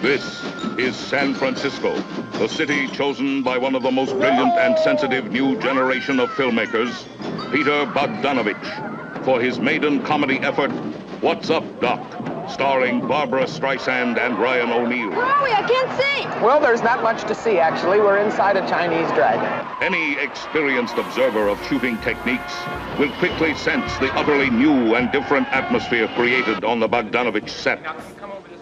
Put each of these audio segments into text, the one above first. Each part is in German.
This is San Francisco, the city chosen by one of the most brilliant and sensitive new generation of filmmakers, Peter Bogdanovich, for his maiden comedy effort, What's Up, Doc? starring Barbara Streisand and Ryan O'Neal. Where are we? I can't see. Well, there's not much to see, actually. We're inside a Chinese dragon. Any experienced observer of shooting techniques will quickly sense the utterly new and different atmosphere created on the Bogdanovich set.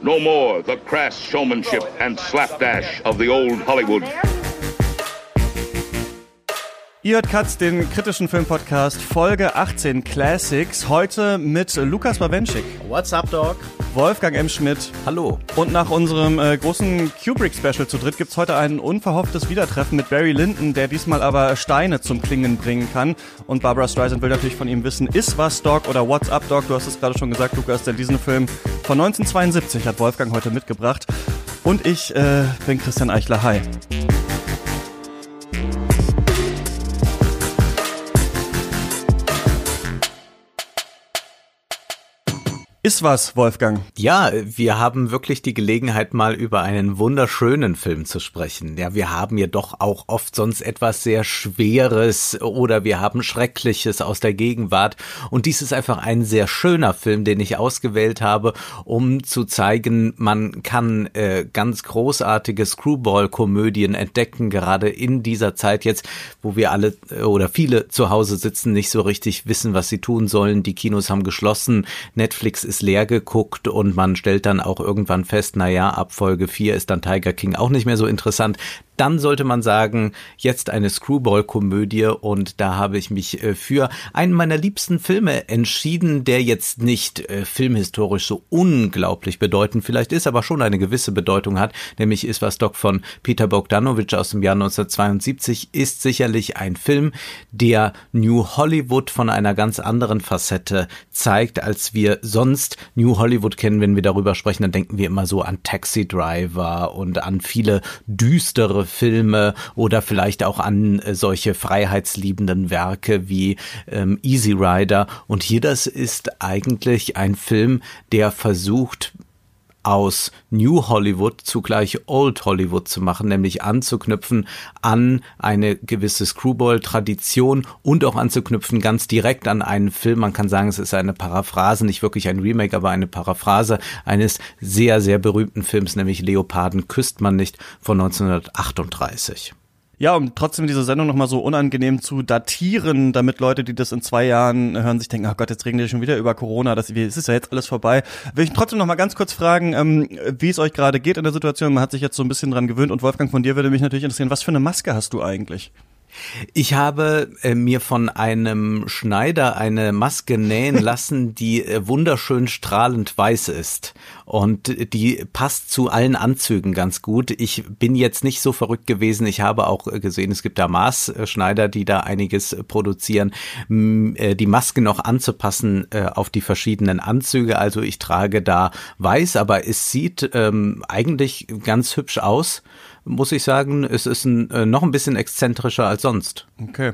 No more the crass showmanship and slapdash of the old Hollywood. Ihr hört Katz, den kritischen Filmpodcast Folge 18 Classics. Heute mit Lukas Bawenschik. What's up, Dog? Wolfgang M. Schmidt. Hallo. Und nach unserem äh, großen Kubrick-Special zu dritt gibt's heute ein unverhofftes Wiedertreffen mit Barry Lyndon, der diesmal aber Steine zum Klingen bringen kann. Und Barbara Streisand will natürlich von ihm wissen, ist was Dog oder What's up Dog? Du hast es gerade schon gesagt, Lukas, denn diesen Film von 1972 hat Wolfgang heute mitgebracht. Und ich äh, bin Christian Eichler. Hi. Ist was, Wolfgang? Ja, wir haben wirklich die Gelegenheit, mal über einen wunderschönen Film zu sprechen. Ja, wir haben ja doch auch oft sonst etwas sehr Schweres oder wir haben Schreckliches aus der Gegenwart. Und dies ist einfach ein sehr schöner Film, den ich ausgewählt habe, um zu zeigen, man kann äh, ganz großartige Screwball-Komödien entdecken, gerade in dieser Zeit jetzt, wo wir alle äh, oder viele zu Hause sitzen, nicht so richtig wissen, was sie tun sollen. Die Kinos haben geschlossen, Netflix ist ist leer geguckt und man stellt dann auch irgendwann fest, na ja, ab Folge 4 ist dann Tiger King auch nicht mehr so interessant dann sollte man sagen, jetzt eine Screwball-Komödie und da habe ich mich äh, für einen meiner liebsten Filme entschieden, der jetzt nicht äh, filmhistorisch so unglaublich bedeutend vielleicht ist, aber schon eine gewisse Bedeutung hat, nämlich ist was Doc von Peter Bogdanovich aus dem Jahr 1972, ist sicherlich ein Film, der New Hollywood von einer ganz anderen Facette zeigt, als wir sonst New Hollywood kennen. Wenn wir darüber sprechen, dann denken wir immer so an Taxi Driver und an viele düstere Filme oder vielleicht auch an äh, solche freiheitsliebenden Werke wie ähm, Easy Rider. Und hier das ist eigentlich ein Film, der versucht, aus New Hollywood zugleich Old Hollywood zu machen, nämlich anzuknüpfen an eine gewisse Screwball-Tradition und auch anzuknüpfen ganz direkt an einen Film. Man kann sagen, es ist eine Paraphrase, nicht wirklich ein Remake, aber eine Paraphrase eines sehr, sehr berühmten Films, nämlich Leoparden küsst man nicht von 1938. Ja, um trotzdem diese Sendung nochmal so unangenehm zu datieren, damit Leute, die das in zwei Jahren hören, sich denken, ach Gott, jetzt reden die schon wieder über Corona, das, es ist ja jetzt alles vorbei. Will ich trotzdem nochmal ganz kurz fragen, ähm, wie es euch gerade geht in der Situation. Man hat sich jetzt so ein bisschen dran gewöhnt und Wolfgang, von dir würde mich natürlich interessieren, was für eine Maske hast du eigentlich? Ich habe äh, mir von einem Schneider eine Maske nähen lassen, die äh, wunderschön strahlend weiß ist. Und die passt zu allen Anzügen ganz gut. Ich bin jetzt nicht so verrückt gewesen. Ich habe auch äh, gesehen, es gibt da Maßschneider, die da einiges produzieren, äh, die Maske noch anzupassen äh, auf die verschiedenen Anzüge. Also ich trage da weiß, aber es sieht ähm, eigentlich ganz hübsch aus muss ich sagen, es ist ein, äh, noch ein bisschen exzentrischer als sonst. Okay.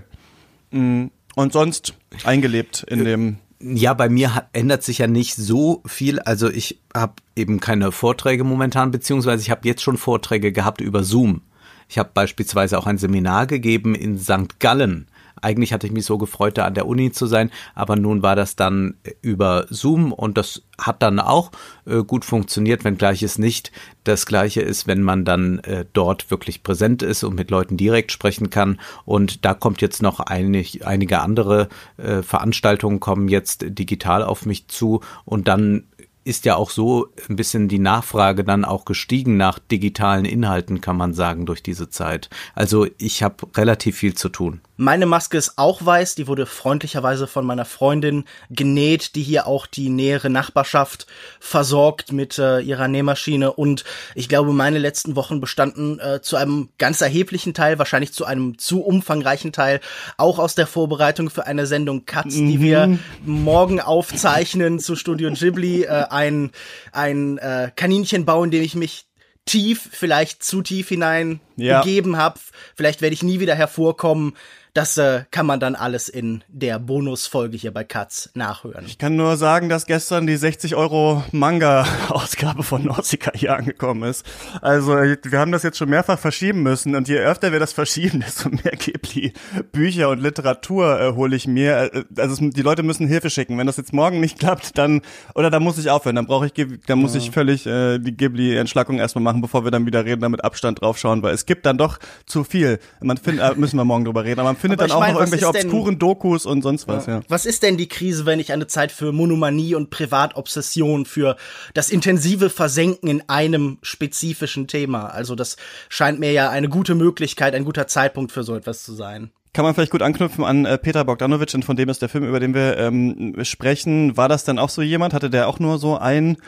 Mm, und sonst eingelebt in dem. Ja, bei mir ändert sich ja nicht so viel. Also ich habe eben keine Vorträge momentan, beziehungsweise ich habe jetzt schon Vorträge gehabt über Zoom. Ich habe beispielsweise auch ein Seminar gegeben in St. Gallen eigentlich hatte ich mich so gefreut, da an der Uni zu sein, aber nun war das dann über Zoom und das hat dann auch äh, gut funktioniert, wenngleich es nicht das gleiche ist, wenn man dann äh, dort wirklich präsent ist und mit Leuten direkt sprechen kann. Und da kommt jetzt noch einig, einige andere äh, Veranstaltungen kommen jetzt digital auf mich zu und dann ist ja auch so ein bisschen die Nachfrage dann auch gestiegen nach digitalen Inhalten, kann man sagen, durch diese Zeit. Also ich habe relativ viel zu tun. Meine Maske ist auch weiß, die wurde freundlicherweise von meiner Freundin genäht, die hier auch die nähere Nachbarschaft versorgt mit äh, ihrer Nähmaschine. Und ich glaube, meine letzten Wochen bestanden äh, zu einem ganz erheblichen Teil, wahrscheinlich zu einem zu umfangreichen Teil, auch aus der Vorbereitung für eine Sendung Katz, mhm. die wir morgen aufzeichnen zu Studio Ghibli. Äh, ein ein äh, Kaninchen bauen, dem ich mich tief, vielleicht zu tief hinein ja. begeben habe. Vielleicht werde ich nie wieder hervorkommen das äh, kann man dann alles in der Bonusfolge hier bei Katz nachhören. Ich kann nur sagen, dass gestern die 60 Euro Manga-Ausgabe von Nausicaa hier angekommen ist. Also wir haben das jetzt schon mehrfach verschieben müssen und je öfter wir das verschieben, desto mehr Ghibli-Bücher und Literatur äh, hole ich mir. Äh, also es, die Leute müssen Hilfe schicken. Wenn das jetzt morgen nicht klappt, dann oder dann muss ich aufhören. Dann brauche ich, dann muss ja. ich völlig äh, die Ghibli-Entschlackung erstmal machen, bevor wir dann wieder reden, damit Abstand draufschauen, weil es gibt dann doch zu viel. Man findet, äh, müssen wir morgen drüber reden. Aber findet dann auch mein, noch irgendwelche obskuren Dokus und sonst was. Ja. ja. Was ist denn die Krise, wenn ich eine Zeit für Monomanie und Privatobsession, für das intensive Versenken in einem spezifischen Thema? Also das scheint mir ja eine gute Möglichkeit, ein guter Zeitpunkt für so etwas zu sein kann man vielleicht gut anknüpfen an äh, Peter Bogdanovich, und von dem ist der Film, über den wir ähm, sprechen. War das denn auch so jemand? Hatte der auch nur so ein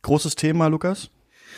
großes Thema, Lukas?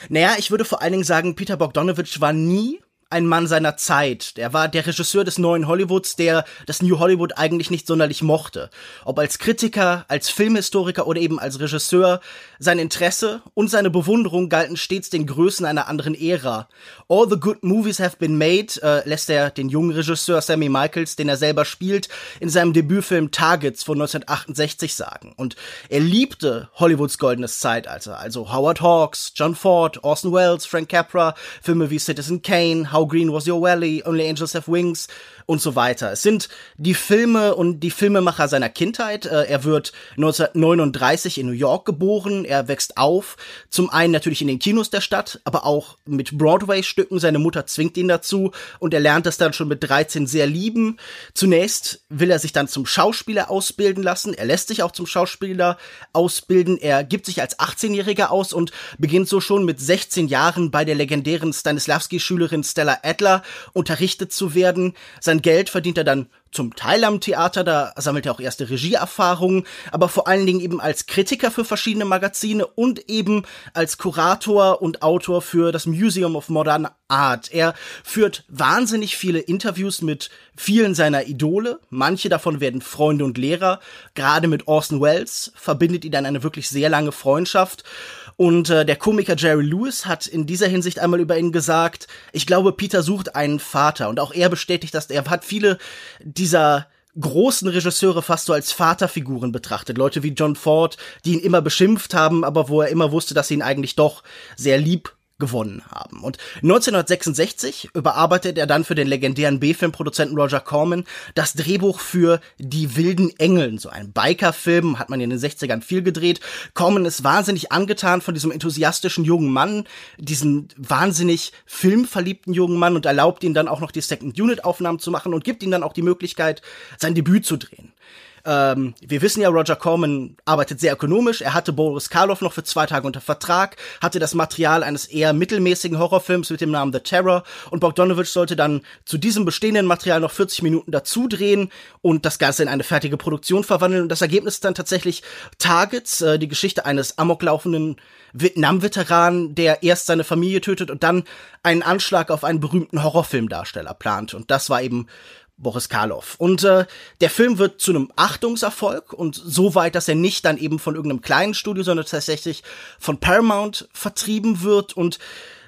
Naja, ich würde vor allen Dingen sagen, Peter Bogdanovich war nie ein Mann seiner Zeit. Der war der Regisseur des neuen Hollywoods, der das New Hollywood eigentlich nicht sonderlich mochte. Ob als Kritiker, als Filmhistoriker oder eben als Regisseur, sein Interesse und seine Bewunderung galten stets den Größen einer anderen Ära. All the good movies have been made, äh, lässt er den jungen Regisseur Sammy Michaels, den er selber spielt, in seinem Debütfilm Targets von 1968 sagen. Und er liebte Hollywoods goldenes Zeitalter, also Howard Hawks, John Ford, Orson Welles, Frank Capra, Filme wie Citizen Kane, How Green Was Your Valley, Only Angels Have Wings und so weiter. Es sind die Filme und die Filmemacher seiner Kindheit. Äh, er wird 1939 in New York geboren. Er wächst auf. Zum einen natürlich in den Kinos der Stadt, aber auch mit Broadway-Stücken. Seine Mutter zwingt ihn dazu und er lernt das dann schon mit 13 sehr lieben. Zunächst will er sich dann zum Schauspieler ausbilden lassen. Er lässt sich auch zum Schauspieler ausbilden. Er gibt sich als 18-Jähriger aus und beginnt so schon mit 16 Jahren bei der legendären Stanislavski-Schülerin Stella Adler unterrichtet zu werden. Sein Geld verdient er dann zum Teil am Theater, da sammelt er auch erste Regieerfahrungen, aber vor allen Dingen eben als Kritiker für verschiedene Magazine und eben als Kurator und Autor für das Museum of Modern Art. Er führt wahnsinnig viele Interviews mit vielen seiner Idole. Manche davon werden Freunde und Lehrer. Gerade mit Orson Welles verbindet ihn dann eine wirklich sehr lange Freundschaft. Und äh, der Komiker Jerry Lewis hat in dieser Hinsicht einmal über ihn gesagt, ich glaube, Peter sucht einen Vater. Und auch er bestätigt das. Er hat viele dieser großen Regisseure fast so als Vaterfiguren betrachtet. Leute wie John Ford, die ihn immer beschimpft haben, aber wo er immer wusste, dass sie ihn eigentlich doch sehr lieb gewonnen haben. Und 1966 überarbeitet er dann für den legendären B-Film-Produzenten Roger Corman das Drehbuch für Die wilden Engeln, so ein Biker-Film, hat man in den 60ern viel gedreht. Corman ist wahnsinnig angetan von diesem enthusiastischen jungen Mann, diesen wahnsinnig filmverliebten jungen Mann und erlaubt ihn dann auch noch die Second-Unit-Aufnahmen zu machen und gibt ihm dann auch die Möglichkeit, sein Debüt zu drehen. Ähm, wir wissen ja, Roger Corman arbeitet sehr ökonomisch. Er hatte Boris Karloff noch für zwei Tage unter Vertrag, hatte das Material eines eher mittelmäßigen Horrorfilms mit dem Namen The Terror und Bogdanovich sollte dann zu diesem bestehenden Material noch 40 Minuten dazu drehen und das Ganze in eine fertige Produktion verwandeln. Und das Ergebnis ist dann tatsächlich Targets, äh, die Geschichte eines amoklaufenden Vietnam-Veteran, der erst seine Familie tötet und dann einen Anschlag auf einen berühmten Horrorfilmdarsteller plant. Und das war eben Boris Karloff. Und äh, der Film wird zu einem Achtungserfolg und so weit, dass er nicht dann eben von irgendeinem kleinen Studio, sondern tatsächlich von Paramount vertrieben wird und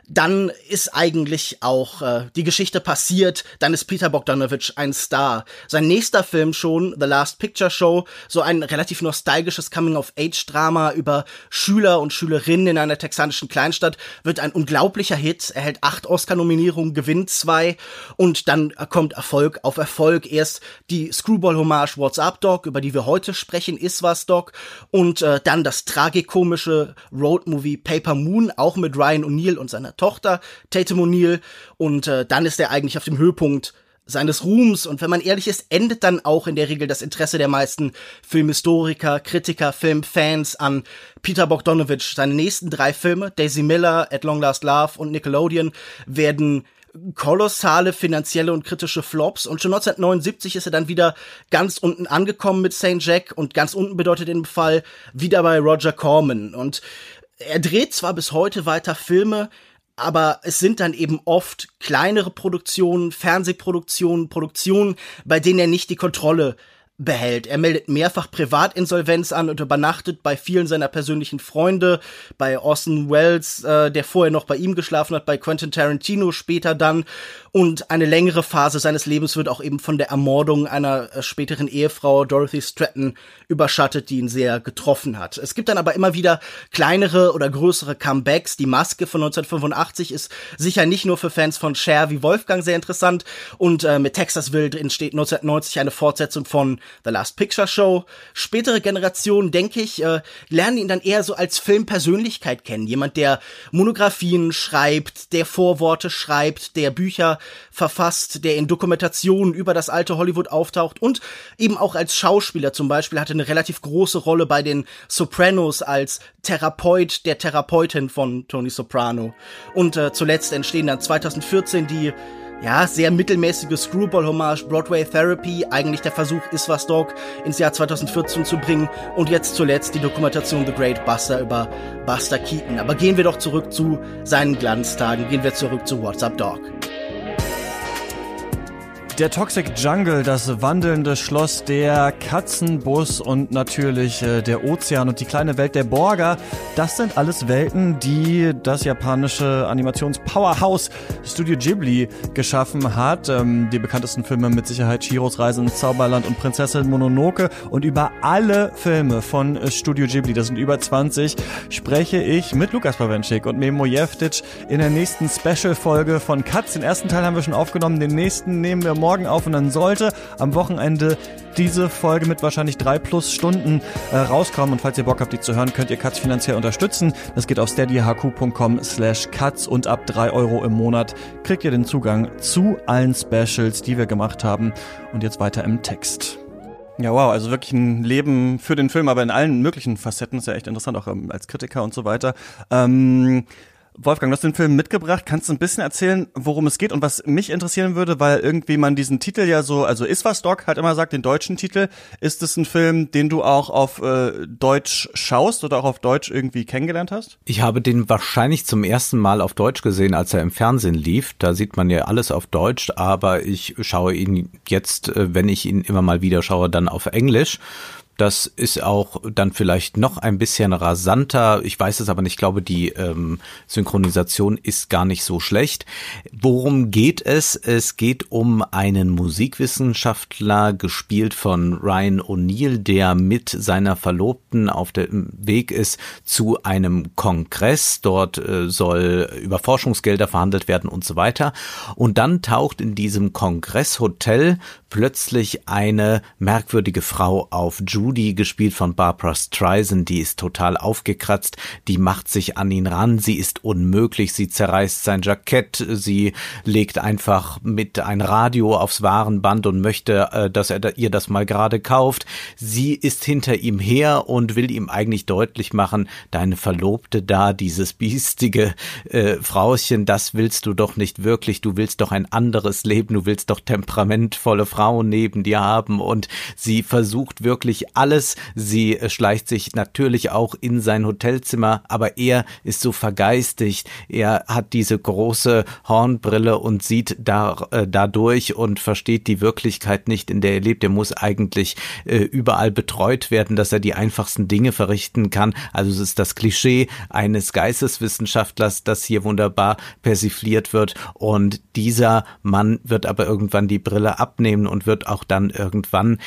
dann ist eigentlich auch äh, die Geschichte passiert, dann ist Peter Bogdanovich ein Star. Sein nächster Film schon, The Last Picture Show, so ein relativ nostalgisches Coming-of-Age-Drama über Schüler und Schülerinnen in einer texanischen Kleinstadt, wird ein unglaublicher Hit, erhält acht Oscar-Nominierungen, gewinnt zwei und dann kommt Erfolg auf Erfolg. Erst die Screwball-Hommage What's Up Dog, über die wir heute sprechen, ist was Dog und äh, dann das tragikomische Road-Movie Paper Moon, auch mit Ryan O'Neill und seiner Tochter Tatum O'Neill und äh, dann ist er eigentlich auf dem Höhepunkt seines Ruhms und wenn man ehrlich ist, endet dann auch in der Regel das Interesse der meisten Filmhistoriker, Kritiker, Filmfans an Peter Bogdanovich. Seine nächsten drei Filme, Daisy Miller, At Long Last Love und Nickelodeon, werden kolossale finanzielle und kritische Flops und schon 1979 ist er dann wieder ganz unten angekommen mit St. Jack und ganz unten bedeutet im Fall wieder bei Roger Corman und er dreht zwar bis heute weiter Filme, aber es sind dann eben oft kleinere Produktionen, Fernsehproduktionen, Produktionen, bei denen er nicht die Kontrolle behält. Er meldet mehrfach Privatinsolvenz an und übernachtet bei vielen seiner persönlichen Freunde, bei Orson Welles, äh, der vorher noch bei ihm geschlafen hat, bei Quentin Tarantino später dann. Und eine längere Phase seines Lebens wird auch eben von der Ermordung einer äh, späteren Ehefrau Dorothy Stratton überschattet, die ihn sehr getroffen hat. Es gibt dann aber immer wieder kleinere oder größere Comebacks. Die Maske von 1985 ist sicher nicht nur für Fans von Cher wie Wolfgang sehr interessant. Und äh, mit Texas Wild entsteht 1990 eine Fortsetzung von The Last Picture Show. Spätere Generationen, denke ich, äh, lernen ihn dann eher so als Filmpersönlichkeit kennen. Jemand, der Monografien schreibt, der Vorworte schreibt, der Bücher verfasst, der in Dokumentationen über das alte Hollywood auftaucht und eben auch als Schauspieler zum Beispiel hatte eine relativ große Rolle bei den Sopranos als Therapeut der Therapeutin von Tony Soprano. Und äh, zuletzt entstehen dann 2014 die ja, sehr mittelmäßige Screwball-Hommage Broadway Therapy, eigentlich der Versuch, Is was Dog ins Jahr 2014 zu bringen und jetzt zuletzt die Dokumentation The Great Buster über Buster Keaton. Aber gehen wir doch zurück zu seinen Glanztagen, gehen wir zurück zu What's Up Dog. Der Toxic Jungle, das wandelnde Schloss, der Katzenbus und natürlich äh, der Ozean und die kleine Welt der Borger, das sind alles Welten, die das japanische Animations-Powerhouse Studio Ghibli geschaffen hat. Ähm, die bekanntesten Filme mit Sicherheit Shiros Reise ins Zauberland und Prinzessin Mononoke und über alle Filme von äh, Studio Ghibli, das sind über 20, spreche ich mit Lukas Pawenschik und Memo Jeftic in der nächsten Special-Folge von Katz. Den ersten Teil haben wir schon aufgenommen, den nächsten nehmen wir morgen morgen auf und dann sollte am Wochenende diese Folge mit wahrscheinlich drei plus Stunden äh, rauskommen. Und falls ihr Bock habt, die zu hören, könnt ihr Katz finanziell unterstützen. Das geht auf steadyhq.com slash katz und ab drei Euro im Monat kriegt ihr den Zugang zu allen Specials, die wir gemacht haben. Und jetzt weiter im Text. Ja, wow, also wirklich ein Leben für den Film, aber in allen möglichen Facetten. Ist ja echt interessant, auch ähm, als Kritiker und so weiter. Ähm, Wolfgang, du hast den Film mitgebracht. Kannst du ein bisschen erzählen, worum es geht und was mich interessieren würde, weil irgendwie man diesen Titel ja so, also ist was Doc halt immer sagt, den deutschen Titel. Ist es ein Film, den du auch auf äh, Deutsch schaust oder auch auf Deutsch irgendwie kennengelernt hast? Ich habe den wahrscheinlich zum ersten Mal auf Deutsch gesehen, als er im Fernsehen lief. Da sieht man ja alles auf Deutsch, aber ich schaue ihn jetzt, äh, wenn ich ihn immer mal wieder schaue, dann auf Englisch. Das ist auch dann vielleicht noch ein bisschen rasanter. Ich weiß es aber nicht. Ich glaube, die ähm, Synchronisation ist gar nicht so schlecht. Worum geht es? Es geht um einen Musikwissenschaftler, gespielt von Ryan O'Neill, der mit seiner Verlobten auf dem Weg ist zu einem Kongress. Dort äh, soll über Forschungsgelder verhandelt werden und so weiter. Und dann taucht in diesem Kongresshotel plötzlich eine merkwürdige Frau auf. Judy, gespielt von Barbara Streisand, die ist total aufgekratzt, die macht sich an ihn ran, sie ist unmöglich, sie zerreißt sein Jackett, sie legt einfach mit ein Radio aufs Warenband und möchte, äh, dass er ihr das mal gerade kauft. Sie ist hinter ihm her und will ihm eigentlich deutlich machen, deine Verlobte da, dieses biestige äh, Frauchen, das willst du doch nicht wirklich, du willst doch ein anderes Leben, du willst doch temperamentvolle Frau neben dir haben und sie versucht wirklich alles. Sie schleicht sich natürlich auch in sein Hotelzimmer, aber er ist so vergeistigt. Er hat diese große Hornbrille und sieht da, äh, dadurch und versteht die Wirklichkeit nicht, in der er lebt. Er muss eigentlich äh, überall betreut werden, dass er die einfachsten Dinge verrichten kann. Also es ist das Klischee eines Geisteswissenschaftlers, das hier wunderbar persifliert wird. Und dieser Mann wird aber irgendwann die Brille abnehmen und wird auch dann irgendwann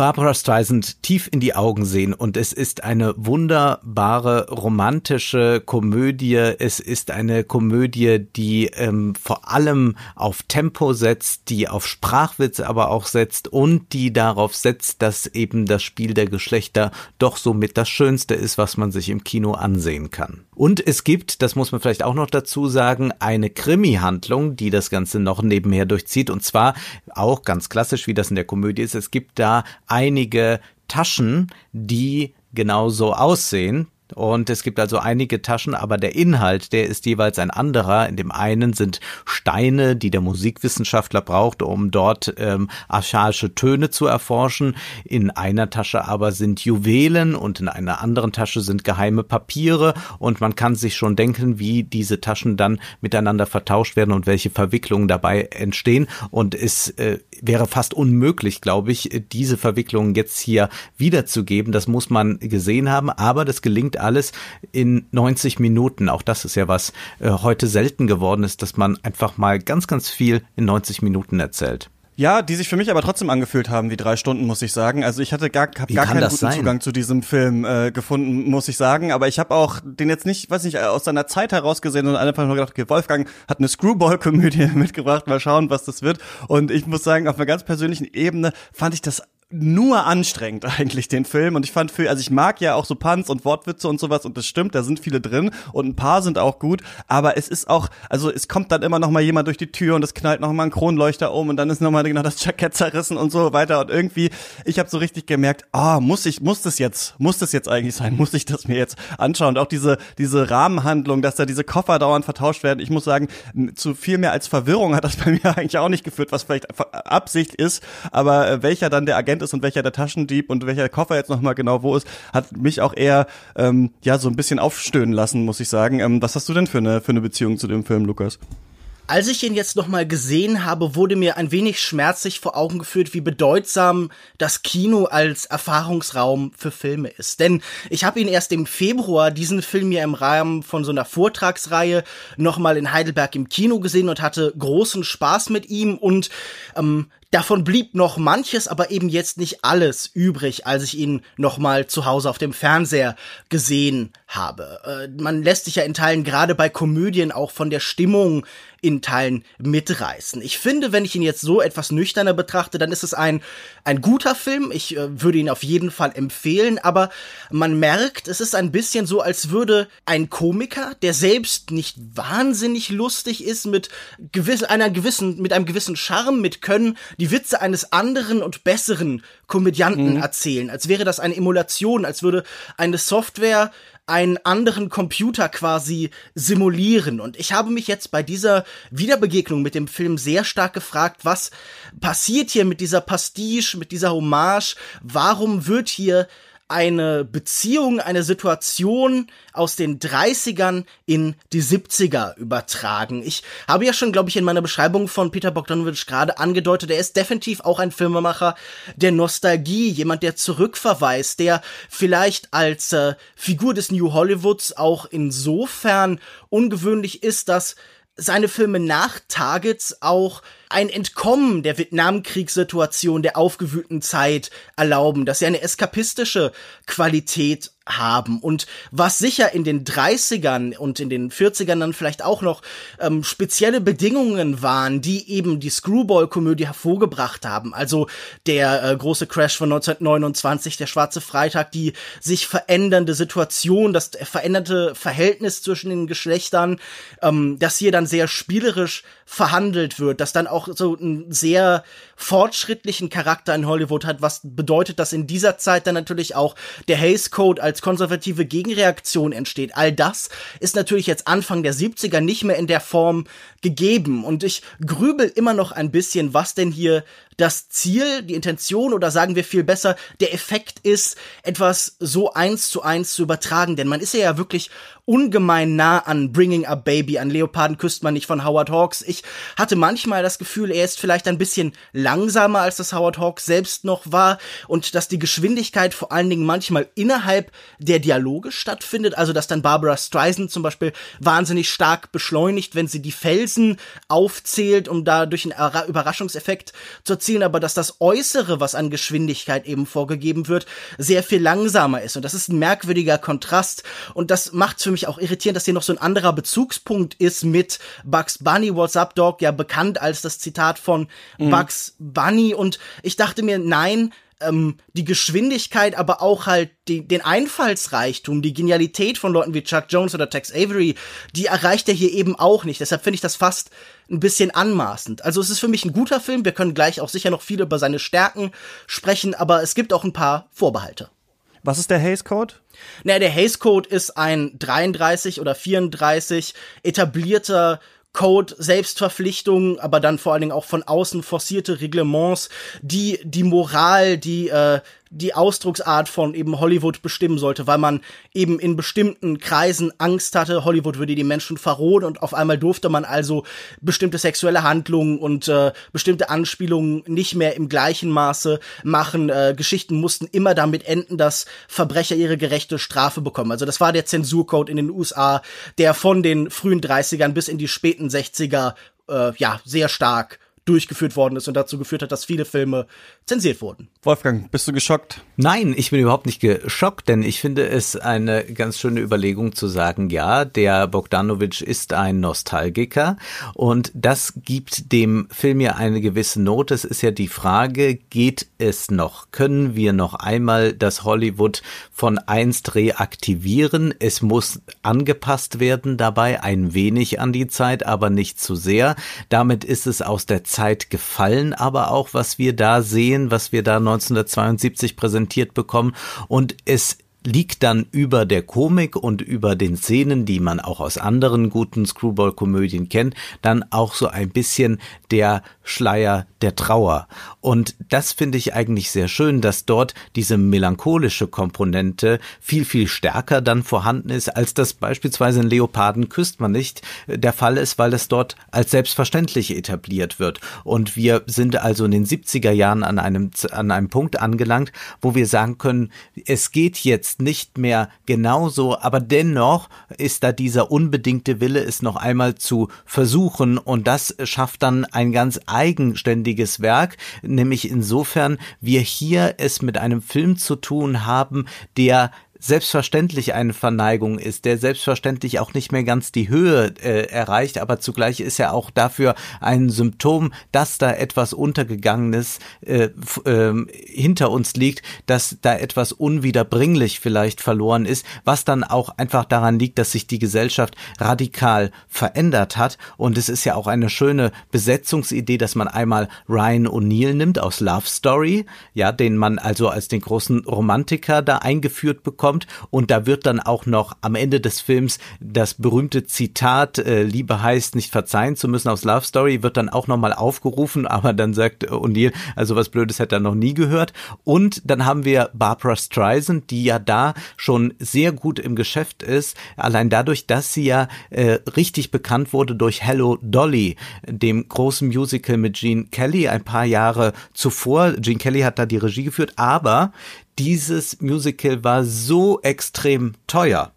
Barbara Streisand tief in die Augen sehen und es ist eine wunderbare romantische Komödie. Es ist eine Komödie, die ähm, vor allem auf Tempo setzt, die auf Sprachwitz aber auch setzt und die darauf setzt, dass eben das Spiel der Geschlechter doch somit das Schönste ist, was man sich im Kino ansehen kann. Und es gibt, das muss man vielleicht auch noch dazu sagen, eine Krimi-Handlung, die das Ganze noch nebenher durchzieht und zwar auch ganz klassisch, wie das in der Komödie ist. Es gibt da einige Taschen, die genauso aussehen. Und es gibt also einige Taschen, aber der Inhalt, der ist jeweils ein anderer. In dem einen sind Steine, die der Musikwissenschaftler braucht, um dort ähm, archaische Töne zu erforschen. In einer Tasche aber sind Juwelen und in einer anderen Tasche sind geheime Papiere. Und man kann sich schon denken, wie diese Taschen dann miteinander vertauscht werden und welche Verwicklungen dabei entstehen. Und es äh, wäre fast unmöglich, glaube ich, diese Verwicklungen jetzt hier wiederzugeben. Das muss man gesehen haben, aber das gelingt alles in 90 Minuten. Auch das ist ja was äh, heute selten geworden ist, dass man einfach mal ganz, ganz viel in 90 Minuten erzählt. Ja, die sich für mich aber trotzdem angefühlt haben wie drei Stunden, muss ich sagen. Also ich hatte gar, hab gar keinen guten sein? Zugang zu diesem Film äh, gefunden, muss ich sagen. Aber ich habe auch den jetzt nicht, weiß nicht, aus seiner Zeit heraus gesehen und einfach nur gedacht, okay, Wolfgang hat eine Screwball-Komödie mitgebracht, mal schauen, was das wird. Und ich muss sagen, auf einer ganz persönlichen Ebene fand ich das nur anstrengend eigentlich den Film. Und ich fand für also ich mag ja auch so Punts und Wortwitze und sowas und das stimmt, da sind viele drin und ein paar sind auch gut, aber es ist auch also es kommt dann immer noch mal jemand durch die Tür und es knallt noch mal ein Kronleuchter um und dann ist noch mal genau das Jackett zerrissen und so weiter. Und irgendwie ich habe so richtig gemerkt, ah, oh, muss ich muss das jetzt muss das jetzt eigentlich sein, muss ich das mir jetzt anschauen? Und auch diese diese Rahmenhandlung, dass da diese Koffer dauernd vertauscht werden. Ich muss sagen, zu viel mehr als Verwirrung hat das bei mir eigentlich auch nicht geführt, was vielleicht Absicht ist, aber äh, welcher dann der Agent Agent ist und welcher der Taschendieb und welcher Koffer jetzt nochmal genau wo ist, hat mich auch eher ähm, ja so ein bisschen aufstöhnen lassen, muss ich sagen. Ähm, was hast du denn für eine, für eine Beziehung zu dem Film, Lukas? Als ich ihn jetzt nochmal gesehen habe, wurde mir ein wenig schmerzlich vor Augen geführt, wie bedeutsam das Kino als Erfahrungsraum für Filme ist. Denn ich habe ihn erst im Februar, diesen Film ja im Rahmen von so einer Vortragsreihe, nochmal in Heidelberg im Kino gesehen und hatte großen Spaß mit ihm und ähm, Davon blieb noch manches, aber eben jetzt nicht alles übrig, als ich ihn nochmal zu Hause auf dem Fernseher gesehen habe. Äh, man lässt sich ja in Teilen gerade bei Komödien auch von der Stimmung in Teilen mitreißen. Ich finde, wenn ich ihn jetzt so etwas nüchterner betrachte, dann ist es ein, ein guter Film. Ich äh, würde ihn auf jeden Fall empfehlen, aber man merkt, es ist ein bisschen so, als würde ein Komiker, der selbst nicht wahnsinnig lustig ist, mit gewiss, einer gewissen, mit einem gewissen Charme, mit Können, die Witze eines anderen und besseren Komödianten mhm. erzählen. Als wäre das eine Emulation, als würde eine Software einen anderen Computer quasi simulieren. Und ich habe mich jetzt bei dieser Wiederbegegnung mit dem Film sehr stark gefragt, was passiert hier mit dieser Pastiche, mit dieser Hommage? Warum wird hier eine Beziehung, eine Situation aus den 30ern in die 70er übertragen. Ich habe ja schon, glaube ich, in meiner Beschreibung von Peter Bogdanovich gerade angedeutet, er ist definitiv auch ein Filmemacher der Nostalgie, jemand, der zurückverweist, der vielleicht als äh, Figur des New Hollywoods auch insofern ungewöhnlich ist, dass seine Filme nach Targets auch ein Entkommen der Vietnamkriegssituation, der aufgewühlten Zeit erlauben, dass sie eine eskapistische Qualität haben und was sicher in den 30ern und in den 40ern dann vielleicht auch noch ähm, spezielle Bedingungen waren, die eben die Screwball-Komödie hervorgebracht haben. Also der äh, große Crash von 1929, der Schwarze Freitag, die sich verändernde Situation, das veränderte Verhältnis zwischen den Geschlechtern, ähm, das hier dann sehr spielerisch verhandelt wird, das dann auch so einen sehr fortschrittlichen Charakter in Hollywood hat, was bedeutet, dass in dieser Zeit dann natürlich auch der Hays Code als konservative Gegenreaktion entsteht. All das ist natürlich jetzt Anfang der 70er nicht mehr in der Form gegeben. Und ich grübel immer noch ein bisschen, was denn hier das Ziel, die Intention oder sagen wir viel besser, der Effekt ist, etwas so eins zu eins zu übertragen. Denn man ist ja, wirklich ungemein nah an Bringing a Baby, an Leoparden küsst man nicht von Howard Hawks. Ich hatte manchmal das Gefühl, er ist vielleicht ein bisschen langsamer, als das Howard Hawks selbst noch war und dass die Geschwindigkeit vor allen Dingen manchmal innerhalb der Dialoge stattfindet. Also, dass dann Barbara Streisand zum Beispiel wahnsinnig stark beschleunigt, wenn sie die Felsen aufzählt, um dadurch einen Überraschungseffekt zu erzielen, aber dass das Äußere, was an Geschwindigkeit eben vorgegeben wird, sehr viel langsamer ist. Und das ist ein merkwürdiger Kontrast. Und das macht für mich auch irritierend, dass hier noch so ein anderer Bezugspunkt ist mit Bugs Bunny, What's Up Dog, ja bekannt als das Zitat von mhm. Bugs Bunny. Und ich dachte mir, nein, ähm, die Geschwindigkeit, aber auch halt die, den Einfallsreichtum, die Genialität von Leuten wie Chuck Jones oder Tex Avery, die erreicht er hier eben auch nicht. Deshalb finde ich das fast ein bisschen anmaßend. Also es ist für mich ein guter Film. Wir können gleich auch sicher noch viel über seine Stärken sprechen, aber es gibt auch ein paar Vorbehalte. Was ist der Hays Code? Na, der Hays Code ist ein 33 oder 34 etablierter Code, Selbstverpflichtungen, aber dann vor allen Dingen auch von außen forcierte Reglements, die die Moral, die äh, die Ausdrucksart von eben Hollywood bestimmen sollte, weil man eben in bestimmten Kreisen Angst hatte, Hollywood würde die Menschen verrohen und auf einmal durfte man also bestimmte sexuelle Handlungen und äh, bestimmte Anspielungen nicht mehr im gleichen Maße machen. Äh, Geschichten mussten immer damit enden, dass Verbrecher ihre gerechte Strafe bekommen. Also das war der Zensurcode in den USA, der von den frühen 30ern bis in die späten 60er äh, ja sehr stark durchgeführt worden ist und dazu geführt hat, dass viele Filme zensiert wurden. Wolfgang, bist du geschockt? Nein, ich bin überhaupt nicht geschockt, denn ich finde es eine ganz schöne Überlegung zu sagen, ja, der Bogdanovich ist ein Nostalgiker und das gibt dem Film ja eine gewisse Note. Es ist ja die Frage, geht es noch? Können wir noch einmal das Hollywood von einst reaktivieren? Es muss angepasst werden dabei, ein wenig an die Zeit, aber nicht zu sehr. Damit ist es aus der Zeit gefallen, aber auch was wir da sehen, was wir da 1972 präsentiert bekommen. Und es liegt dann über der Komik und über den Szenen, die man auch aus anderen guten Screwball-Komödien kennt, dann auch so ein bisschen der Schleier der Trauer. Und das finde ich eigentlich sehr schön, dass dort diese melancholische Komponente viel, viel stärker dann vorhanden ist, als das beispielsweise in Leoparden küsst man nicht der Fall ist, weil es dort als selbstverständlich etabliert wird. Und wir sind also in den 70er Jahren an einem, an einem Punkt angelangt, wo wir sagen können, es geht jetzt nicht mehr genauso, aber dennoch ist da dieser unbedingte Wille, es noch einmal zu versuchen. Und das schafft dann ein ganz eigenständiges Werk, nämlich insofern wir hier es mit einem Film zu tun haben, der selbstverständlich eine Verneigung ist, der selbstverständlich auch nicht mehr ganz die Höhe äh, erreicht, aber zugleich ist er auch dafür ein Symptom, dass da etwas Untergegangenes äh, äh, hinter uns liegt, dass da etwas unwiederbringlich vielleicht verloren ist, was dann auch einfach daran liegt, dass sich die Gesellschaft radikal verändert hat. Und es ist ja auch eine schöne Besetzungsidee, dass man einmal Ryan O'Neill nimmt aus Love Story, ja, den man also als den großen Romantiker da eingeführt bekommt kommt. Und da wird dann auch noch am Ende des Films das berühmte Zitat äh, Liebe heißt nicht verzeihen zu müssen aus Love Story wird dann auch nochmal aufgerufen, aber dann sagt O'Neill, also was Blödes hätte er noch nie gehört. Und dann haben wir Barbara Streisand, die ja da schon sehr gut im Geschäft ist, allein dadurch, dass sie ja äh, richtig bekannt wurde durch Hello Dolly, dem großen Musical mit Gene Kelly ein paar Jahre zuvor. Gene Kelly hat da die Regie geführt, aber dieses Musical war so extrem teuer,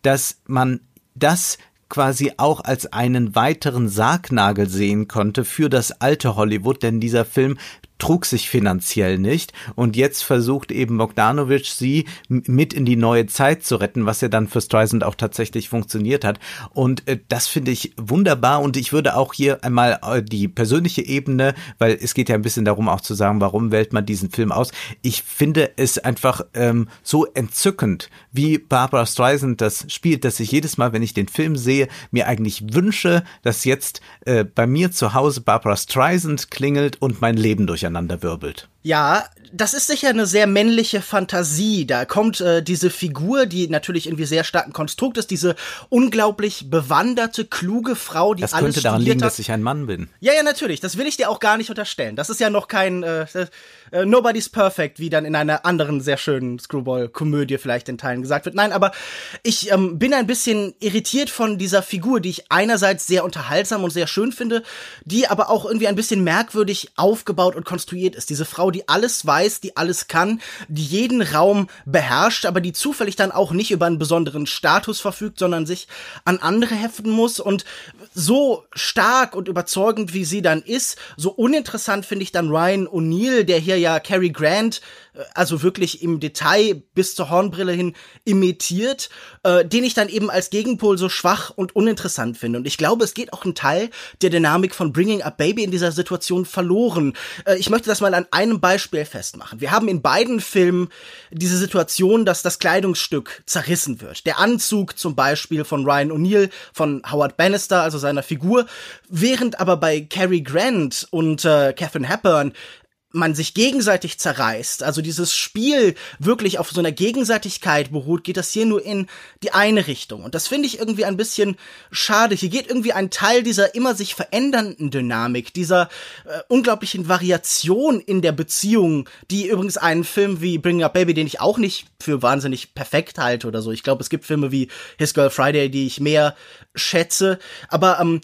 dass man das quasi auch als einen weiteren Sargnagel sehen konnte für das alte Hollywood, denn dieser Film trug sich finanziell nicht. Und jetzt versucht eben Bogdanovich sie mit in die neue Zeit zu retten, was ja dann für Streisand auch tatsächlich funktioniert hat. Und äh, das finde ich wunderbar. Und ich würde auch hier einmal äh, die persönliche Ebene, weil es geht ja ein bisschen darum auch zu sagen, warum wählt man diesen Film aus. Ich finde es einfach ähm, so entzückend, wie Barbara Streisand das spielt, dass ich jedes Mal, wenn ich den Film sehe, mir eigentlich wünsche, dass jetzt äh, bei mir zu Hause Barbara Streisand klingelt und mein Leben durch durcheinander wirbelt. Ja, das ist sicher eine sehr männliche Fantasie. Da kommt äh, diese Figur, die natürlich irgendwie sehr stark ein Konstrukt ist, diese unglaublich bewanderte, kluge Frau, die das alles könnte daran liegen, hat. dass ich ein Mann bin. Ja, ja, natürlich. Das will ich dir auch gar nicht unterstellen. Das ist ja noch kein äh, äh, Nobody's Perfect, wie dann in einer anderen sehr schönen Screwball-Komödie vielleicht in Teilen gesagt wird. Nein, aber ich ähm, bin ein bisschen irritiert von dieser Figur, die ich einerseits sehr unterhaltsam und sehr schön finde, die aber auch irgendwie ein bisschen merkwürdig aufgebaut und konstruiert ist. Diese Frau, die alles weiß, die alles kann, die jeden Raum beherrscht, aber die zufällig dann auch nicht über einen besonderen Status verfügt, sondern sich an andere heften muss und so stark und überzeugend wie sie dann ist, so uninteressant finde ich dann Ryan O'Neill, der hier ja Cary Grant äh, also wirklich im Detail bis zur Hornbrille hin imitiert, äh, den ich dann eben als Gegenpol so schwach und uninteressant finde. Und ich glaube, es geht auch ein Teil der Dynamik von Bringing Up Baby in dieser Situation verloren. Äh, ich möchte das mal an einem Beispiel festmachen. Wir haben in beiden Filmen diese Situation, dass das Kleidungsstück zerrissen wird. Der Anzug zum Beispiel von Ryan O'Neill, von Howard Bannister, also seiner Figur, während aber bei Cary Grant und äh, Catherine Hepburn man sich gegenseitig zerreißt, also dieses Spiel wirklich auf so einer Gegenseitigkeit beruht, geht das hier nur in die eine Richtung. Und das finde ich irgendwie ein bisschen schade. Hier geht irgendwie ein Teil dieser immer sich verändernden Dynamik, dieser äh, unglaublichen Variation in der Beziehung, die übrigens einen Film wie Bring Up Baby, den ich auch nicht für wahnsinnig perfekt halte oder so. Ich glaube, es gibt Filme wie His Girl Friday, die ich mehr schätze. Aber ähm,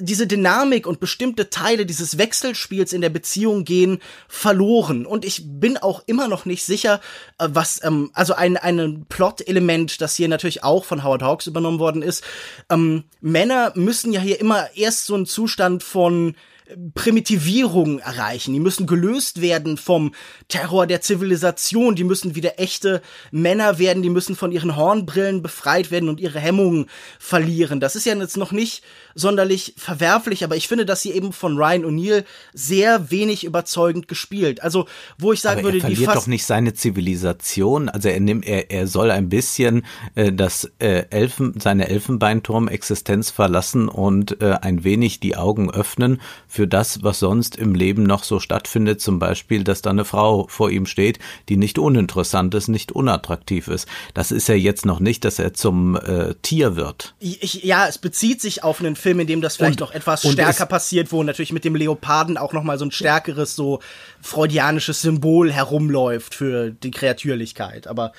diese Dynamik und bestimmte Teile dieses Wechselspiels in der Beziehung gehen verloren. Und ich bin auch immer noch nicht sicher, äh, was, ähm, also ein, ein Plot-Element, das hier natürlich auch von Howard Hawks übernommen worden ist. Ähm, Männer müssen ja hier immer erst so einen Zustand von Primitivierung erreichen. Die müssen gelöst werden vom Terror der Zivilisation. Die müssen wieder echte Männer werden. Die müssen von ihren Hornbrillen befreit werden und ihre Hemmungen verlieren. Das ist ja jetzt noch nicht sonderlich verwerflich, aber ich finde, dass sie eben von Ryan O'Neill sehr wenig überzeugend gespielt. Also, wo ich sagen aber würde, er verliert die doch nicht seine Zivilisation. Also er nimmt, er, er soll ein bisschen äh, das äh, Elfen, seine Elfenbeinturm-Existenz verlassen und äh, ein wenig die Augen öffnen für das, was sonst im Leben noch so stattfindet. Zum Beispiel, dass da eine Frau vor ihm steht, die nicht uninteressant ist, nicht unattraktiv ist. Das ist ja jetzt noch nicht, dass er zum äh, Tier wird. Ich, ja, es bezieht sich auf einen Film, in dem das vielleicht Und- noch etwas stärker passiert, wo natürlich mit dem Leoparden auch noch mal so ein stärkeres, so freudianisches Symbol herumläuft für die Kreatürlichkeit. Aber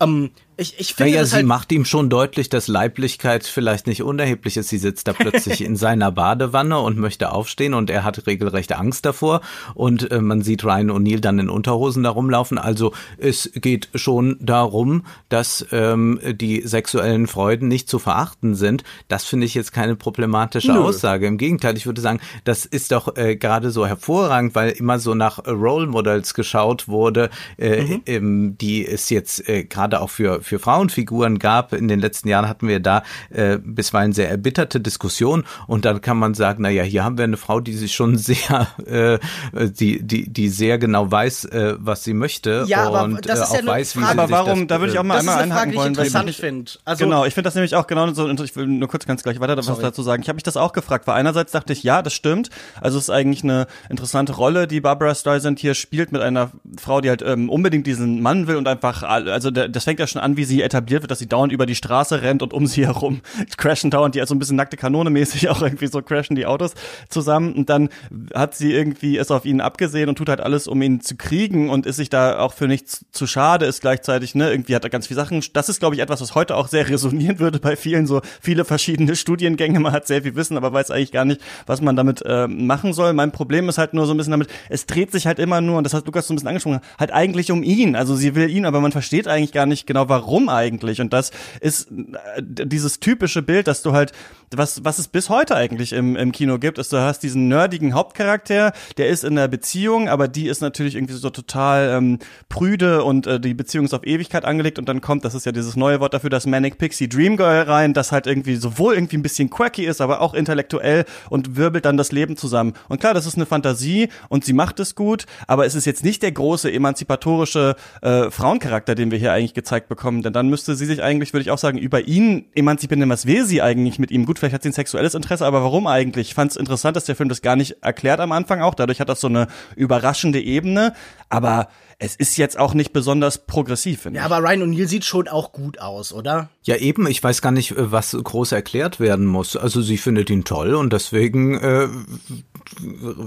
ähm, ich, ich finde Naja, sie halt macht ihm schon deutlich, dass Leiblichkeit vielleicht nicht unerheblich ist. Sie sitzt da plötzlich in seiner Badewanne und möchte aufstehen und er hat regelrecht Angst davor und äh, man sieht Ryan O'Neill dann in Unterhosen da rumlaufen. Also es geht schon darum, dass ähm, die sexuellen Freuden nicht zu verachten sind. Das finde ich jetzt keine problematische Nö. Aussage. Im Gegenteil, ich würde sagen, das ist doch äh, gerade so hervorragend, weil immer so nach äh, Role Models geschaut wurde, äh, ähm, die es jetzt äh, gerade auch für für Frauenfiguren gab. In den letzten Jahren hatten wir da äh, bisweilen sehr erbitterte Diskussionen und dann kann man sagen, na ja, hier haben wir eine Frau, die sich schon sehr, äh, die die die sehr genau weiß, äh, was sie möchte Ja, aber und das äh, ist ja auch eine weiß, wie Frage- sie Aber sich warum, das, da würde ich auch mal das ist einmal eine Frage, einhaken die ich wollen. weil interessant finde. Also genau, ich finde das nämlich auch genau so, und ich will nur kurz ganz gleich weiter was Sorry. dazu sagen. Ich habe mich das auch gefragt, weil einerseits dachte ich, ja, das stimmt. Also es ist eigentlich eine interessante Rolle, die Barbara Streisand hier spielt mit einer Frau, die halt ähm, unbedingt diesen Mann will und einfach, also der, das fängt ja schon an, wie sie etabliert wird, dass sie dauernd über die Straße rennt und um sie herum crashen dauernd die, also ein bisschen nackte Kanone mäßig auch irgendwie so crashen die Autos zusammen und dann hat sie irgendwie es auf ihn abgesehen und tut halt alles, um ihn zu kriegen und ist sich da auch für nichts zu schade, ist gleichzeitig, ne, irgendwie hat er ganz viele Sachen. Das ist, glaube ich, etwas, was heute auch sehr resonieren würde bei vielen, so viele verschiedene Studiengänge. Man hat sehr viel Wissen, aber weiß eigentlich gar nicht, was man damit äh, machen soll. Mein Problem ist halt nur so ein bisschen damit, es dreht sich halt immer nur, und das hat Lukas so ein bisschen angesprochen, halt eigentlich um ihn. Also sie will ihn, aber man versteht eigentlich gar nicht genau, warum eigentlich. Und das ist äh, dieses typische Bild, dass du halt, was, was es bis heute eigentlich im, im Kino gibt, ist, du hast diesen nerdigen Hauptcharakter, der ist in der Beziehung, aber die ist natürlich irgendwie so total ähm, prüde und äh, die Beziehung ist auf Ewigkeit angelegt und dann kommt, das ist ja dieses neue Wort dafür, das Manic Pixie Dream Girl rein, das halt irgendwie sowohl irgendwie ein bisschen quirky ist, aber auch intellektuell und wirbelt dann das Leben zusammen. Und klar, das ist eine Fantasie und sie macht es gut, aber es ist jetzt nicht der große emanzipatorische äh, Frauencharakter, den wir hier eigentlich gezeigt bekommen, denn dann müsste sie sich eigentlich, würde ich auch sagen, über ihn emanzipieren, denn was will sie eigentlich mit ihm? Gut, vielleicht hat sie ein sexuelles Interesse, aber warum eigentlich? Ich fand es interessant, dass der Film das gar nicht erklärt am Anfang auch, dadurch hat das so eine überraschende Ebene, aber es ist jetzt auch nicht besonders progressiv, finde ja, ich. aber Ryan O'Neill sieht schon auch gut aus, oder? Ja, eben, ich weiß gar nicht, äh, was groß erklärt werden muss. Also sie findet ihn toll und deswegen äh,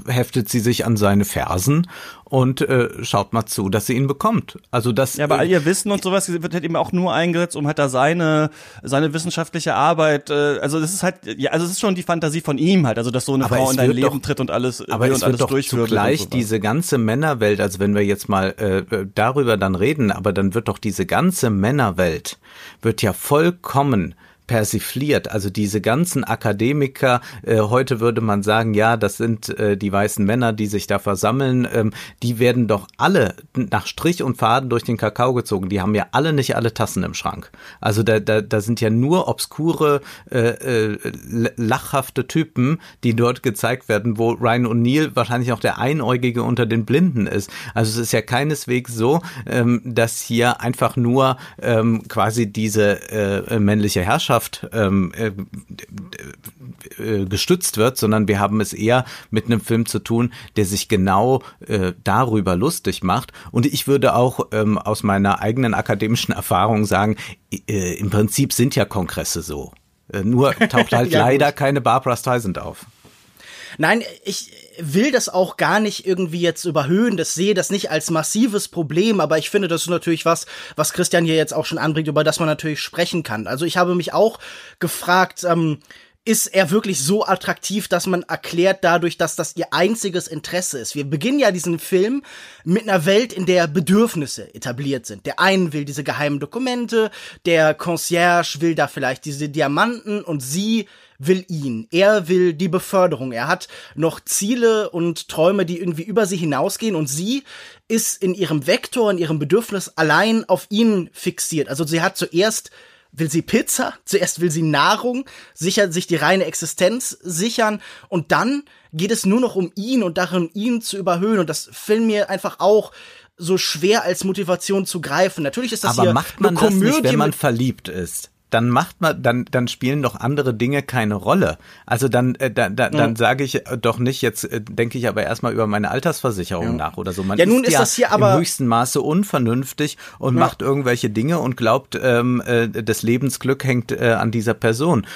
heftet sie sich an seine Fersen und äh, schaut mal zu, dass sie ihn bekommt. Also das Ja, aber all äh, ihr Wissen und sowas wird halt eben auch nur eingesetzt, um halt da seine seine wissenschaftliche Arbeit, äh, also das ist halt, ja, also es ist schon die Fantasie von ihm halt, also dass so eine Aber Frau in dein Leben doch- tritt und alles Aber will es und wird alles doch zugleich diese ganze Männerwelt, also wenn wir jetzt mal äh, darüber dann reden, aber dann wird doch diese ganze Männerwelt wird ja vollkommen persifliert, also diese ganzen Akademiker, äh, heute würde man sagen, ja, das sind äh, die weißen Männer, die sich da versammeln, ähm, die werden doch alle nach Strich und Faden durch den Kakao gezogen, die haben ja alle nicht alle Tassen im Schrank. Also da, da, da sind ja nur obskure, äh, äh, lachhafte Typen, die dort gezeigt werden, wo Ryan O'Neill wahrscheinlich auch der Einäugige unter den Blinden ist. Also es ist ja keineswegs so, ähm, dass hier einfach nur ähm, quasi diese äh, männliche Herrschaft Landschaft ähm, äh, äh, gestützt wird, sondern wir haben es eher mit einem Film zu tun, der sich genau äh, darüber lustig macht. Und ich würde auch ähm, aus meiner eigenen akademischen Erfahrung sagen, äh, im Prinzip sind ja Kongresse so. Äh, nur taucht halt ja, leider gut. keine Barbara Streisand auf. Nein, ich will das auch gar nicht irgendwie jetzt überhöhen, das sehe das nicht als massives Problem, aber ich finde, das ist natürlich was, was Christian hier jetzt auch schon anbringt, über das man natürlich sprechen kann. Also ich habe mich auch gefragt, ähm, ist er wirklich so attraktiv, dass man erklärt dadurch, dass das ihr einziges Interesse ist. Wir beginnen ja diesen Film mit einer Welt, in der Bedürfnisse etabliert sind. Der einen will diese geheimen Dokumente, der Concierge will da vielleicht diese Diamanten und sie will ihn. Er will die Beförderung. Er hat noch Ziele und Träume, die irgendwie über sie hinausgehen und sie ist in ihrem Vektor, in ihrem Bedürfnis allein auf ihn fixiert. Also sie hat zuerst will sie Pizza, zuerst will sie Nahrung, sichert sich die reine Existenz sichern und dann geht es nur noch um ihn und darin, ihn zu überhöhen und das fällt mir einfach auch so schwer als Motivation zu greifen. Natürlich ist das Aber hier macht man eine Komödie das nicht, wenn man verliebt ist? Dann macht man, dann, dann spielen doch andere Dinge keine Rolle. Also dann, äh, dann, dann, ja. dann sage ich doch nicht, jetzt äh, denke ich aber erstmal über meine Altersversicherung ja. nach oder so. Man ja, nun ist, ist das hier aber im höchsten Maße unvernünftig und macht irgendwelche Dinge und glaubt, ähm, äh, das Lebensglück hängt äh, an dieser Person.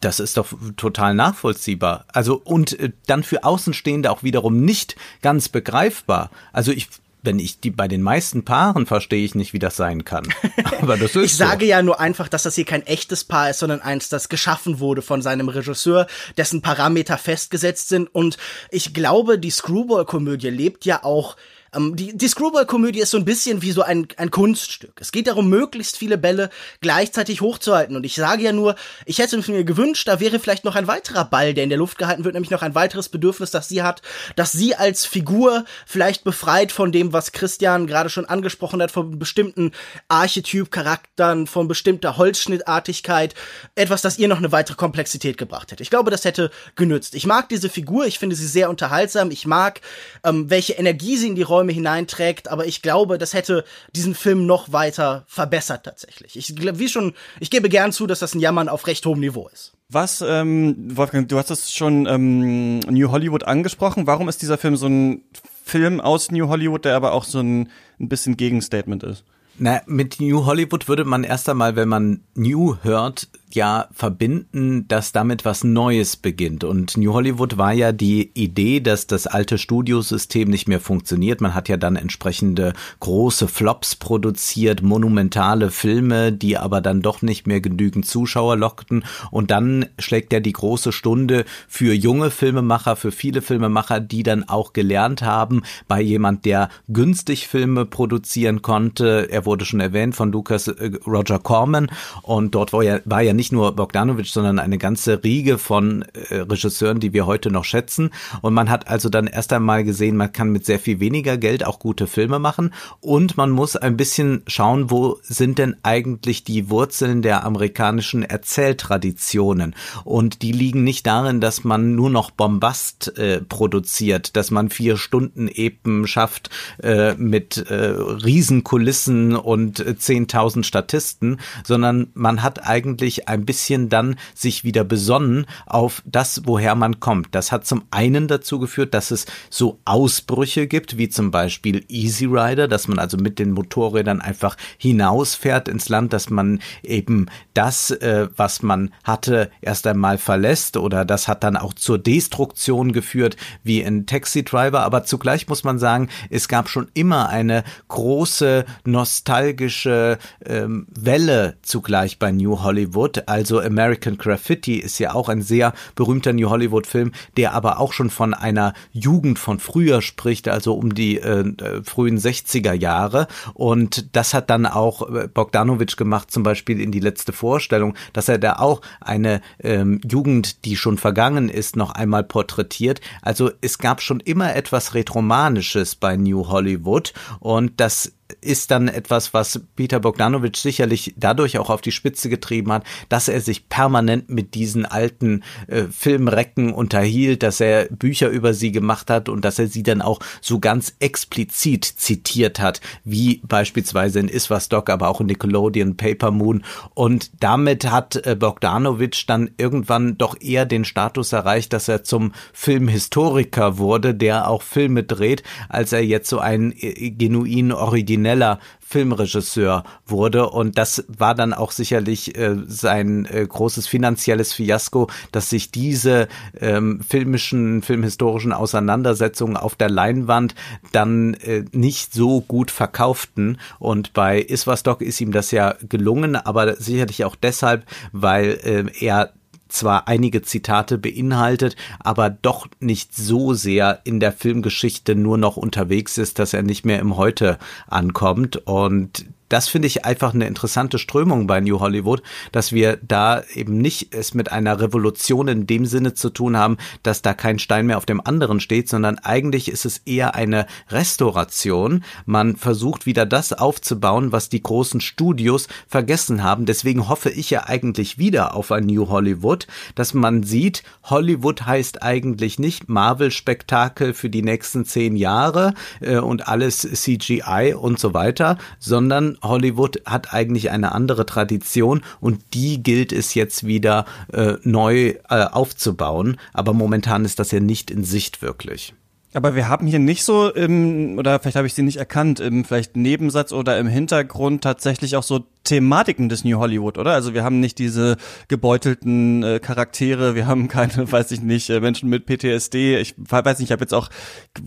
Das ist doch total nachvollziehbar. Also und äh, dann für Außenstehende auch wiederum nicht ganz begreifbar. Also ich wenn ich die bei den meisten Paaren verstehe ich nicht, wie das sein kann. Aber das ist Ich so. sage ja nur einfach, dass das hier kein echtes Paar ist, sondern eins, das geschaffen wurde von seinem Regisseur, dessen Parameter festgesetzt sind. Und ich glaube, die Screwball-Komödie lebt ja auch ähm, die, die Screwball-Komödie ist so ein bisschen wie so ein, ein Kunststück. Es geht darum, möglichst viele Bälle gleichzeitig hochzuhalten. Und ich sage ja nur, ich hätte mir gewünscht, da wäre vielleicht noch ein weiterer Ball, der in der Luft gehalten wird, nämlich noch ein weiteres Bedürfnis, das sie hat, dass sie als Figur vielleicht befreit von dem, was Christian gerade schon angesprochen hat, von bestimmten Archetyp-Charakteren, von bestimmter Holzschnittartigkeit, etwas, das ihr noch eine weitere Komplexität gebracht hätte. Ich glaube, das hätte genützt. Ich mag diese Figur, ich finde sie sehr unterhaltsam, ich mag, ähm, welche Energie sie in die Räume Räume hineinträgt, aber ich glaube, das hätte diesen Film noch weiter verbessert tatsächlich. Ich wie schon, ich gebe gern zu, dass das ein Jammern auf recht hohem Niveau ist. Was, ähm, Wolfgang, du hast es schon ähm, New Hollywood angesprochen. Warum ist dieser Film so ein Film aus New Hollywood, der aber auch so ein, ein bisschen Gegenstatement ist? Na, mit New Hollywood würde man erst einmal, wenn man New hört, ja verbinden, dass damit was Neues beginnt. Und New Hollywood war ja die Idee, dass das alte Studiosystem nicht mehr funktioniert. Man hat ja dann entsprechende große Flops produziert, monumentale Filme, die aber dann doch nicht mehr genügend Zuschauer lockten. Und dann schlägt ja die große Stunde für junge Filmemacher, für viele Filmemacher, die dann auch gelernt haben, bei jemand, der günstig Filme produzieren konnte. Er wurde schon erwähnt von Lucas äh, Roger Corman. Und dort war ja, war ja nicht nicht nur Bogdanovich, sondern eine ganze Riege von äh, Regisseuren, die wir heute noch schätzen. Und man hat also dann erst einmal gesehen, man kann mit sehr viel weniger Geld auch gute Filme machen. Und man muss ein bisschen schauen, wo sind denn eigentlich die Wurzeln der amerikanischen Erzähltraditionen. Und die liegen nicht darin, dass man nur noch Bombast äh, produziert, dass man vier Stunden eben schafft äh, mit äh, Riesenkulissen und äh, 10.000 Statisten, sondern man hat eigentlich ein bisschen dann sich wieder besonnen auf das, woher man kommt. Das hat zum einen dazu geführt, dass es so Ausbrüche gibt, wie zum Beispiel Easy Rider, dass man also mit den Motorrädern einfach hinausfährt ins Land, dass man eben das, äh, was man hatte, erst einmal verlässt oder das hat dann auch zur Destruktion geführt, wie in Taxi Driver. Aber zugleich muss man sagen, es gab schon immer eine große nostalgische ähm, Welle zugleich bei New Hollywood also American Graffiti ist ja auch ein sehr berühmter New Hollywood Film, der aber auch schon von einer Jugend von früher spricht, also um die äh, äh frühen 60er Jahre. Und das hat dann auch äh, Bogdanovich gemacht, zum Beispiel in die letzte Vorstellung, dass er da auch eine ähm, Jugend, die schon vergangen ist, noch einmal porträtiert. Also es gab schon immer etwas Retromanisches bei New Hollywood und das ist dann etwas, was Peter Bogdanovich sicherlich dadurch auch auf die Spitze getrieben hat, dass er sich permanent mit diesen alten äh, Filmrecken unterhielt, dass er Bücher über sie gemacht hat und dass er sie dann auch so ganz explizit zitiert hat, wie beispielsweise in Iswas-Doc, aber auch in Nickelodeon, Paper Moon. Und damit hat äh, Bogdanovich dann irgendwann doch eher den Status erreicht, dass er zum Filmhistoriker wurde, der auch Filme dreht, als er jetzt so ein äh, genuin origineller Filmregisseur wurde. Und das war dann auch sicherlich äh, sein äh, großes finanzielles Fiasko, dass sich diese ähm, filmischen, filmhistorischen Auseinandersetzungen auf der Leinwand dann äh, nicht so gut verkauften. Und bei Iswas ist ihm das ja gelungen, aber sicherlich auch deshalb, weil äh, er zwar einige Zitate beinhaltet, aber doch nicht so sehr in der Filmgeschichte nur noch unterwegs ist, dass er nicht mehr im Heute ankommt. Und das finde ich einfach eine interessante Strömung bei New Hollywood, dass wir da eben nicht es mit einer Revolution in dem Sinne zu tun haben, dass da kein Stein mehr auf dem anderen steht, sondern eigentlich ist es eher eine Restauration. Man versucht wieder das aufzubauen, was die großen Studios vergessen haben. Deswegen hoffe ich ja eigentlich wieder auf ein New Hollywood, dass man sieht, Hollywood heißt eigentlich nicht Marvel-Spektakel für die nächsten zehn Jahre äh, und alles CGI und so weiter, sondern Hollywood hat eigentlich eine andere Tradition und die gilt es jetzt wieder äh, neu äh, aufzubauen. Aber momentan ist das ja nicht in Sicht wirklich. Aber wir haben hier nicht so im, oder vielleicht habe ich sie nicht erkannt, im vielleicht Nebensatz oder im Hintergrund tatsächlich auch so Thematiken des New Hollywood, oder? Also wir haben nicht diese gebeutelten äh, Charaktere, wir haben keine, weiß ich nicht, äh, Menschen mit PTSD. Ich weiß nicht, ich habe jetzt auch,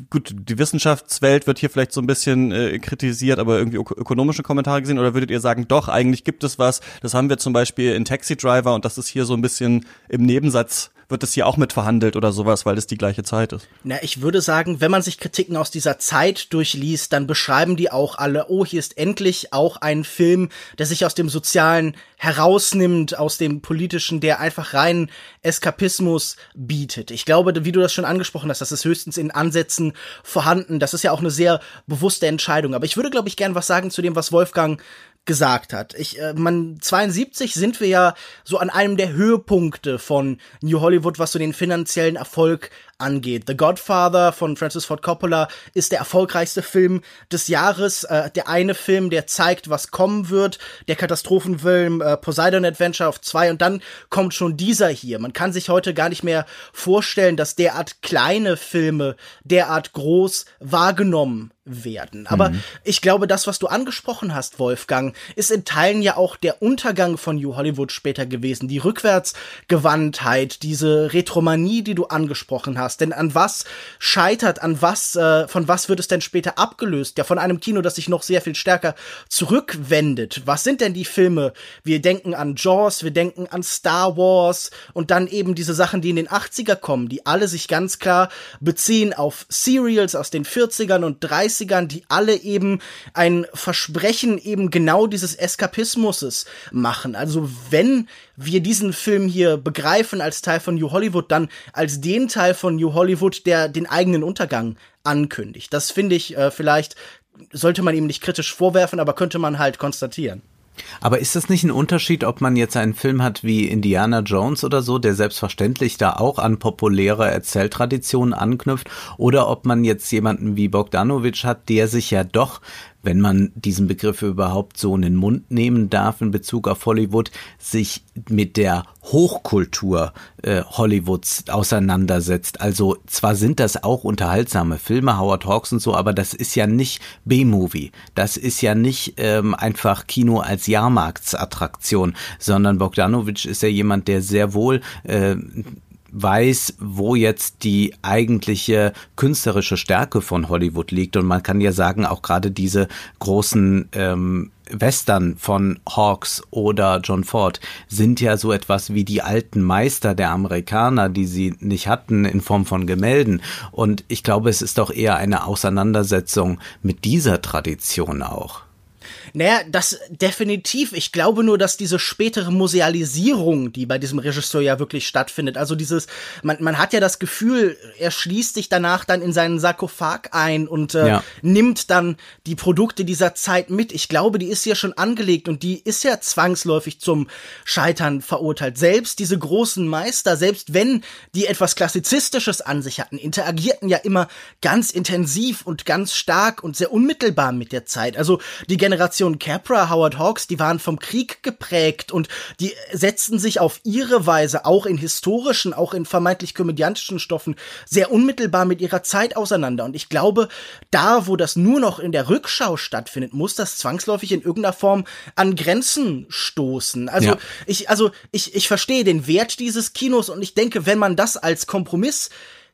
gut, die Wissenschaftswelt wird hier vielleicht so ein bisschen äh, kritisiert, aber irgendwie ökonomische Kommentare gesehen. Oder würdet ihr sagen, doch, eigentlich gibt es was, das haben wir zum Beispiel in Taxi Driver und das ist hier so ein bisschen im Nebensatz wird das hier auch mit verhandelt oder sowas, weil das die gleiche Zeit ist? Na, ich würde sagen, wenn man sich Kritiken aus dieser Zeit durchliest, dann beschreiben die auch alle, oh, hier ist endlich auch ein Film, der sich aus dem Sozialen herausnimmt, aus dem Politischen, der einfach rein Eskapismus bietet. Ich glaube, wie du das schon angesprochen hast, das ist höchstens in Ansätzen vorhanden. Das ist ja auch eine sehr bewusste Entscheidung. Aber ich würde, glaube ich, gern was sagen zu dem, was Wolfgang gesagt hat. Ich, äh, man 72 sind wir ja so an einem der Höhepunkte von New Hollywood, was so den finanziellen Erfolg angeht. The Godfather von Francis Ford Coppola ist der erfolgreichste Film des Jahres. Äh, der eine Film, der zeigt, was kommen wird. Der Katastrophenfilm äh, Poseidon Adventure auf zwei und dann kommt schon dieser hier. Man kann sich heute gar nicht mehr vorstellen, dass derart kleine Filme derart groß wahrgenommen werden. Aber mhm. ich glaube, das, was du angesprochen hast, Wolfgang, ist in Teilen ja auch der Untergang von New Hollywood später gewesen. Die Rückwärtsgewandtheit, diese Retromanie, die du angesprochen hast hast. Denn an was scheitert, an was, äh, von was wird es denn später abgelöst? Ja, von einem Kino, das sich noch sehr viel stärker zurückwendet. Was sind denn die Filme? Wir denken an Jaws, wir denken an Star Wars und dann eben diese Sachen, die in den 80er kommen, die alle sich ganz klar beziehen auf Serials aus den 40ern und 30ern, die alle eben ein Versprechen eben genau dieses Eskapismuses machen. Also wenn wir diesen Film hier begreifen als Teil von New Hollywood, dann als den Teil von New Hollywood, der den eigenen Untergang ankündigt. Das finde ich äh, vielleicht sollte man ihm nicht kritisch vorwerfen, aber könnte man halt konstatieren. Aber ist das nicht ein Unterschied, ob man jetzt einen Film hat wie Indiana Jones oder so, der selbstverständlich da auch an populäre Erzähltraditionen anknüpft, oder ob man jetzt jemanden wie Bogdanovich hat, der sich ja doch wenn man diesen Begriff überhaupt so in den Mund nehmen darf in Bezug auf Hollywood, sich mit der Hochkultur äh, Hollywoods auseinandersetzt. Also zwar sind das auch unterhaltsame Filme, Howard Hawks und so, aber das ist ja nicht B-Movie. Das ist ja nicht ähm, einfach Kino als Jahrmarktsattraktion, sondern Bogdanovich ist ja jemand, der sehr wohl äh, weiß, wo jetzt die eigentliche künstlerische Stärke von Hollywood liegt. Und man kann ja sagen, auch gerade diese großen ähm, Western von Hawks oder John Ford sind ja so etwas wie die alten Meister der Amerikaner, die sie nicht hatten in Form von Gemälden. Und ich glaube, es ist doch eher eine Auseinandersetzung mit dieser Tradition auch. Naja, das definitiv. Ich glaube nur, dass diese spätere Musealisierung, die bei diesem Regisseur ja wirklich stattfindet, also dieses, man, man hat ja das Gefühl, er schließt sich danach dann in seinen Sarkophag ein und äh, ja. nimmt dann die Produkte dieser Zeit mit. Ich glaube, die ist ja schon angelegt und die ist ja zwangsläufig zum Scheitern verurteilt. Selbst diese großen Meister, selbst wenn die etwas Klassizistisches an sich hatten, interagierten ja immer ganz intensiv und ganz stark und sehr unmittelbar mit der Zeit. Also die Generation Capra, Howard Hawks, die waren vom Krieg geprägt und die setzten sich auf ihre Weise auch in historischen, auch in vermeintlich komödiantischen Stoffen sehr unmittelbar mit ihrer Zeit auseinander. Und ich glaube, da, wo das nur noch in der Rückschau stattfindet, muss das zwangsläufig in irgendeiner Form an Grenzen stoßen. Also ja. ich, also ich, ich verstehe den Wert dieses Kinos und ich denke, wenn man das als Kompromiss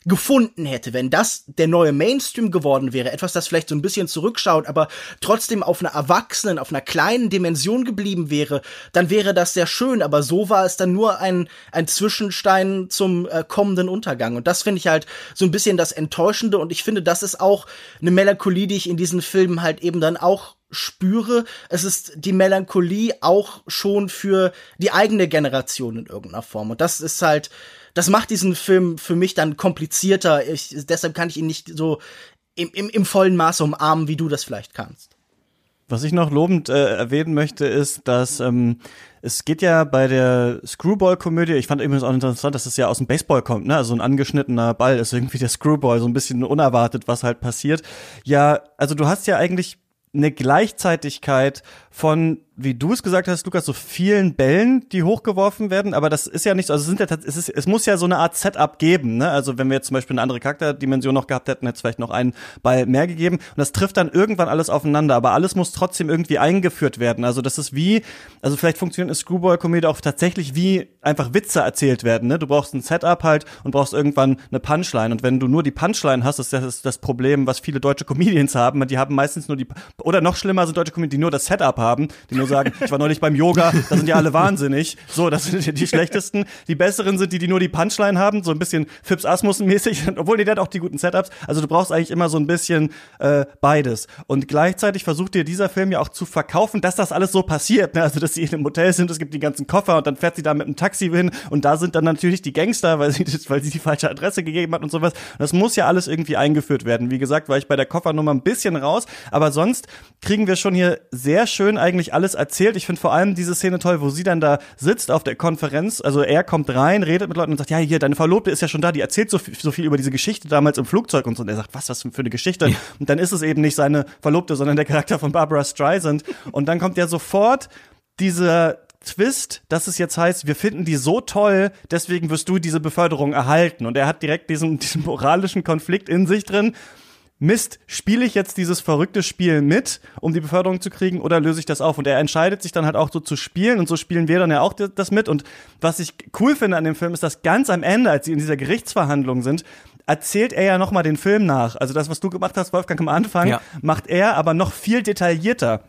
gefunden hätte, wenn das der neue Mainstream geworden wäre, etwas, das vielleicht so ein bisschen zurückschaut, aber trotzdem auf einer erwachsenen, auf einer kleinen Dimension geblieben wäre, dann wäre das sehr schön, aber so war es dann nur ein, ein Zwischenstein zum äh, kommenden Untergang. Und das finde ich halt so ein bisschen das Enttäuschende. Und ich finde, das ist auch eine Melancholie, die ich in diesen Filmen halt eben dann auch spüre. Es ist die Melancholie auch schon für die eigene Generation in irgendeiner Form. Und das ist halt das macht diesen Film für mich dann komplizierter. Ich, deshalb kann ich ihn nicht so im, im, im vollen Maße umarmen, wie du das vielleicht kannst. Was ich noch lobend äh, erwähnen möchte, ist, dass ähm, es geht ja bei der Screwball-Komödie, ich fand übrigens auch interessant, dass es ja aus dem Baseball kommt, ne? Also ein angeschnittener Ball ist irgendwie der Screwball, so ein bisschen unerwartet, was halt passiert. Ja, also du hast ja eigentlich eine Gleichzeitigkeit von wie du es gesagt hast, Lukas, so vielen Bällen, die hochgeworfen werden, aber das ist ja nicht so, also es, sind ja, es, ist, es muss ja so eine Art Setup geben, ne? Also wenn wir jetzt zum Beispiel eine andere Charakterdimension noch gehabt hätten, hätte es vielleicht noch einen Ball mehr gegeben und das trifft dann irgendwann alles aufeinander, aber alles muss trotzdem irgendwie eingeführt werden. Also das ist wie, also vielleicht funktioniert eine Screwball-Komödie auch tatsächlich wie einfach Witze erzählt werden, ne? Du brauchst ein Setup halt und brauchst irgendwann eine Punchline und wenn du nur die Punchline hast, ist das das Problem, was viele deutsche Comedians haben, die haben meistens nur die, oder noch schlimmer sind deutsche Comedians, die nur das Setup haben, die nur sagen, ich war neulich beim Yoga, da sind ja alle wahnsinnig. So, das sind die schlechtesten. Die besseren sind die, die nur die Punchline haben, so ein bisschen Fips Asmussen-mäßig, obwohl die hat auch die guten Setups. Also du brauchst eigentlich immer so ein bisschen äh, beides. Und gleichzeitig versucht dir dieser Film ja auch zu verkaufen, dass das alles so passiert. Ne? Also, dass sie in einem Hotel sind, es gibt die ganzen Koffer und dann fährt sie da mit einem Taxi hin und da sind dann natürlich die Gangster, weil sie, weil sie die falsche Adresse gegeben hat und sowas. Und das muss ja alles irgendwie eingeführt werden. Wie gesagt, war ich bei der Koffernummer ein bisschen raus, aber sonst kriegen wir schon hier sehr schön eigentlich alles erzählt. Ich finde vor allem diese Szene toll, wo sie dann da sitzt auf der Konferenz. Also er kommt rein, redet mit Leuten und sagt, ja, hier, deine Verlobte ist ja schon da, die erzählt so viel, so viel über diese Geschichte damals im Flugzeug und so. Und er sagt, was, was für eine Geschichte? Ja. Und dann ist es eben nicht seine Verlobte, sondern der Charakter von Barbara Streisand. Und dann kommt ja sofort dieser Twist, dass es jetzt heißt, wir finden die so toll, deswegen wirst du diese Beförderung erhalten. Und er hat direkt diesen, diesen moralischen Konflikt in sich drin. Mist, spiele ich jetzt dieses verrückte Spiel mit, um die Beförderung zu kriegen, oder löse ich das auf? Und er entscheidet sich dann halt auch so zu spielen und so spielen wir dann ja auch das mit. Und was ich cool finde an dem Film ist, dass ganz am Ende, als sie in dieser Gerichtsverhandlung sind, erzählt er ja nochmal den Film nach. Also das, was du gemacht hast, Wolfgang, am Anfang, ja. macht er aber noch viel detaillierter.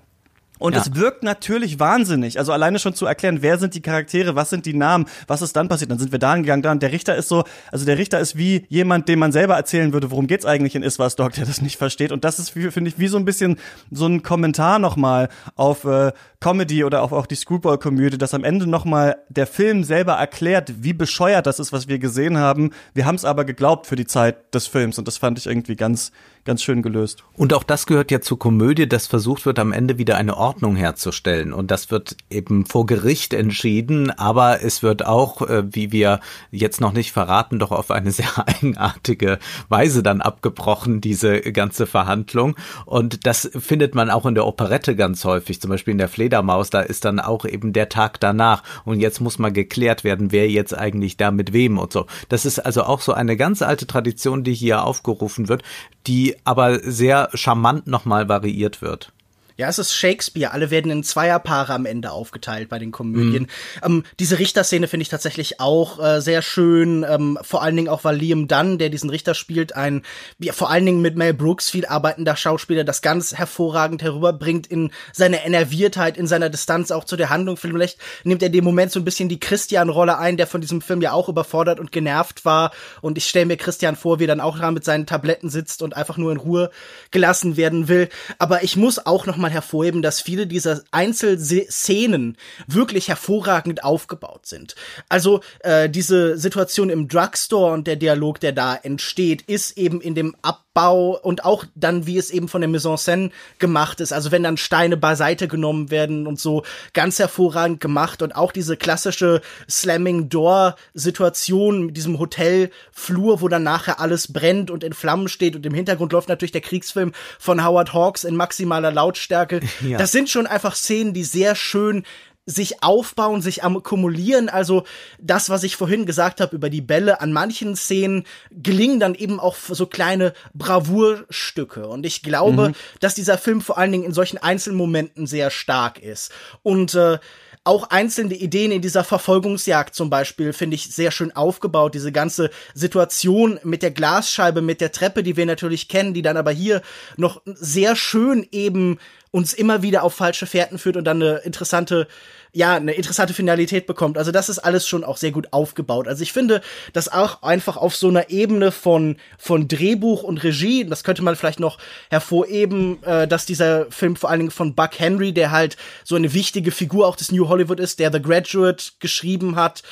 Und ja. es wirkt natürlich wahnsinnig. Also alleine schon zu erklären, wer sind die Charaktere, was sind die Namen, was ist dann passiert. Dann sind wir da gegangen, dann. Der Richter ist so, also der Richter ist wie jemand, dem man selber erzählen würde, worum geht's eigentlich in Iswas Dog, der das nicht versteht. Und das ist, finde ich, wie so ein bisschen so ein Kommentar nochmal auf äh, Comedy oder auf auch die Screwball-Komödie, dass am Ende nochmal der Film selber erklärt, wie bescheuert das ist, was wir gesehen haben. Wir haben es aber geglaubt für die Zeit des Films und das fand ich irgendwie ganz, ganz schön gelöst. Und auch das gehört ja zur Komödie, dass versucht wird, am Ende wieder eine Ordnung herzustellen. Und das wird eben vor Gericht entschieden, aber es wird auch, äh, wie wir jetzt noch nicht verraten, doch auf eine sehr eigenartige Weise dann abgebrochen, diese ganze Verhandlung. Und das findet man auch in der Operette ganz häufig, zum Beispiel in der Fleder Fledermaus, da ist dann auch eben der Tag danach und jetzt muss mal geklärt werden, wer jetzt eigentlich da mit wem und so. Das ist also auch so eine ganz alte Tradition, die hier aufgerufen wird, die aber sehr charmant nochmal variiert wird. Ja, es ist Shakespeare. Alle werden in Zweierpaare am Ende aufgeteilt bei den Komödien. Mhm. Ähm, diese Richterszene finde ich tatsächlich auch äh, sehr schön. Ähm, vor allen Dingen auch, weil Liam Dunn, der diesen Richter spielt, ein ja, vor allen Dingen mit Mel Brooks viel arbeitender Schauspieler, das ganz hervorragend herüberbringt in seiner Enerviertheit, in seiner Distanz auch zu der Handlung. Vielleicht nimmt er den Moment so ein bisschen die Christian-Rolle ein, der von diesem Film ja auch überfordert und genervt war. Und ich stelle mir Christian vor, wie er dann auch da mit seinen Tabletten sitzt und einfach nur in Ruhe gelassen werden will. Aber ich muss auch noch nochmal hervorheben, dass viele dieser Einzelszenen wirklich hervorragend aufgebaut sind. Also äh, diese Situation im Drugstore und der Dialog, der da entsteht, ist eben in dem Abbau und auch dann, wie es eben von der Mise en scène gemacht ist. Also wenn dann Steine beiseite genommen werden und so ganz hervorragend gemacht und auch diese klassische Slamming Door Situation mit diesem Hotelflur, wo dann nachher alles brennt und in Flammen steht und im Hintergrund läuft natürlich der Kriegsfilm von Howard Hawks in maximaler Lautstärke. Ja. Das sind schon einfach Szenen, die sehr schön sich aufbauen, sich akkumulieren. Also das, was ich vorhin gesagt habe über die Bälle, an manchen Szenen gelingen dann eben auch so kleine Bravourstücke. Und ich glaube, mhm. dass dieser Film vor allen Dingen in solchen Einzelmomenten sehr stark ist. Und äh, auch einzelne Ideen in dieser Verfolgungsjagd zum Beispiel finde ich sehr schön aufgebaut. Diese ganze Situation mit der Glasscheibe, mit der Treppe, die wir natürlich kennen, die dann aber hier noch sehr schön eben uns immer wieder auf falsche Fährten führt und dann eine interessante, ja, eine interessante Finalität bekommt. Also das ist alles schon auch sehr gut aufgebaut. Also ich finde, dass auch einfach auf so einer Ebene von, von Drehbuch und Regie, das könnte man vielleicht noch hervorheben, äh, dass dieser Film vor allen Dingen von Buck Henry, der halt so eine wichtige Figur auch des New Hollywood ist, der The Graduate geschrieben hat,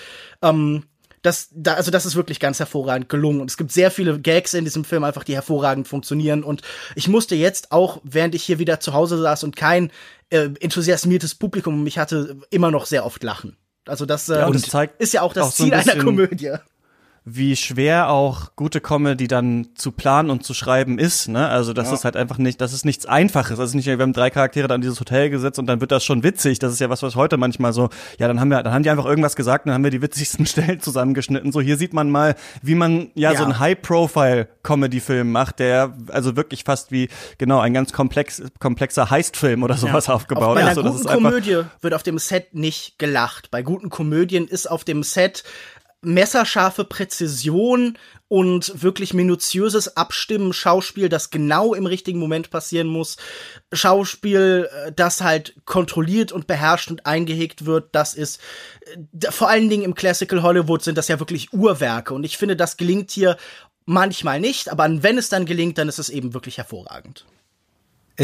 ähm, das, da, also das ist wirklich ganz hervorragend gelungen. Und es gibt sehr viele Gags in diesem Film einfach, die hervorragend funktionieren. Und ich musste jetzt auch, während ich hier wieder zu Hause saß und kein äh, enthusiasmiertes Publikum um mich hatte, immer noch sehr oft lachen. Also das, äh, ja, das ist ja auch das auch Ziel so ein einer Komödie wie schwer auch gute Comedy dann zu planen und zu schreiben ist. Ne? Also das ja. ist halt einfach nicht, das ist nichts Einfaches. Ist nicht, wir haben drei Charaktere dann in dieses Hotel gesetzt und dann wird das schon witzig. Das ist ja was, was heute manchmal so, ja, dann haben wir, dann haben die einfach irgendwas gesagt und dann haben wir die witzigsten Stellen zusammengeschnitten. So, hier sieht man mal, wie man ja, ja. so einen High-Profile-Comedy-Film macht, der also wirklich fast wie, genau, ein ganz komplex, komplexer Heist-Film oder sowas ja. aufgebaut auf bei einer ist. guten Komödie wird auf dem Set nicht gelacht. Bei guten Komödien ist auf dem Set messerscharfe Präzision und wirklich minutiöses Abstimmen, Schauspiel, das genau im richtigen Moment passieren muss, Schauspiel, äh, das halt kontrolliert und beherrscht und eingehegt wird, das ist äh, vor allen Dingen im Classical Hollywood sind das ja wirklich Uhrwerke und ich finde, das gelingt hier manchmal nicht, aber wenn es dann gelingt, dann ist es eben wirklich hervorragend.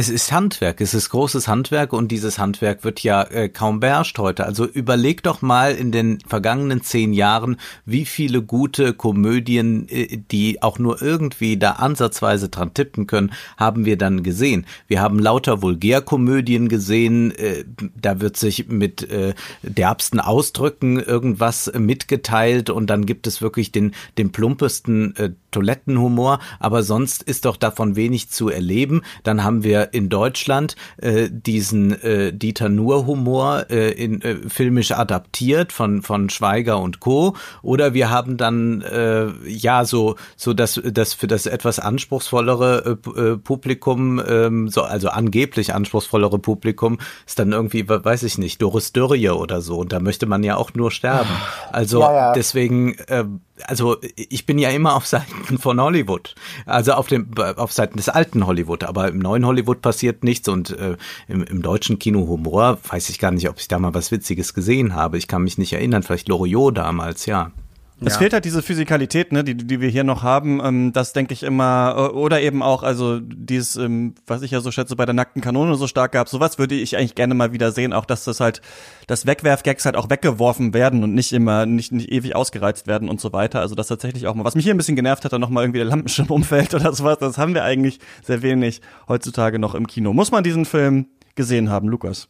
Es ist Handwerk, es ist großes Handwerk und dieses Handwerk wird ja äh, kaum beherrscht heute. Also überleg doch mal in den vergangenen zehn Jahren, wie viele gute Komödien, äh, die auch nur irgendwie da ansatzweise dran tippen können, haben wir dann gesehen. Wir haben lauter Vulgärkomödien gesehen, äh, da wird sich mit äh, derbsten Ausdrücken irgendwas mitgeteilt und dann gibt es wirklich den, den plumpesten äh, Toilettenhumor, aber sonst ist doch davon wenig zu erleben. Dann haben wir in Deutschland äh, diesen äh, Dieter Nuhr-Humor äh, in, äh, filmisch adaptiert von, von Schweiger und Co. Oder wir haben dann äh, ja so, so das, das für das etwas anspruchsvollere äh, äh Publikum, ähm, so, also angeblich anspruchsvollere Publikum, ist dann irgendwie, weiß ich nicht, Doris Dörrie oder so. Und da möchte man ja auch nur sterben. Also ja, ja. deswegen äh, also ich bin ja immer auf Seiten von Hollywood, also auf dem auf Seiten des alten Hollywood, aber im neuen Hollywood passiert nichts und äh, im, im deutschen Kino Humor weiß ich gar nicht, ob ich da mal was Witziges gesehen habe. Ich kann mich nicht erinnern, vielleicht Loriot damals, ja. Es ja. fehlt halt diese Physikalität, ne, die, die wir hier noch haben. Ähm, das denke ich immer, äh, oder eben auch, also dieses, ähm, was ich ja so schätze, bei der nackten Kanone so stark gab, sowas würde ich eigentlich gerne mal wieder sehen, auch dass das halt, dass Wegwerfgags halt auch weggeworfen werden und nicht immer, nicht, nicht ewig ausgereizt werden und so weiter. Also das tatsächlich auch mal, was mich hier ein bisschen genervt hat, dann nochmal irgendwie der Lampenschirm umfällt oder sowas, das haben wir eigentlich sehr wenig heutzutage noch im Kino. Muss man diesen Film gesehen haben, Lukas?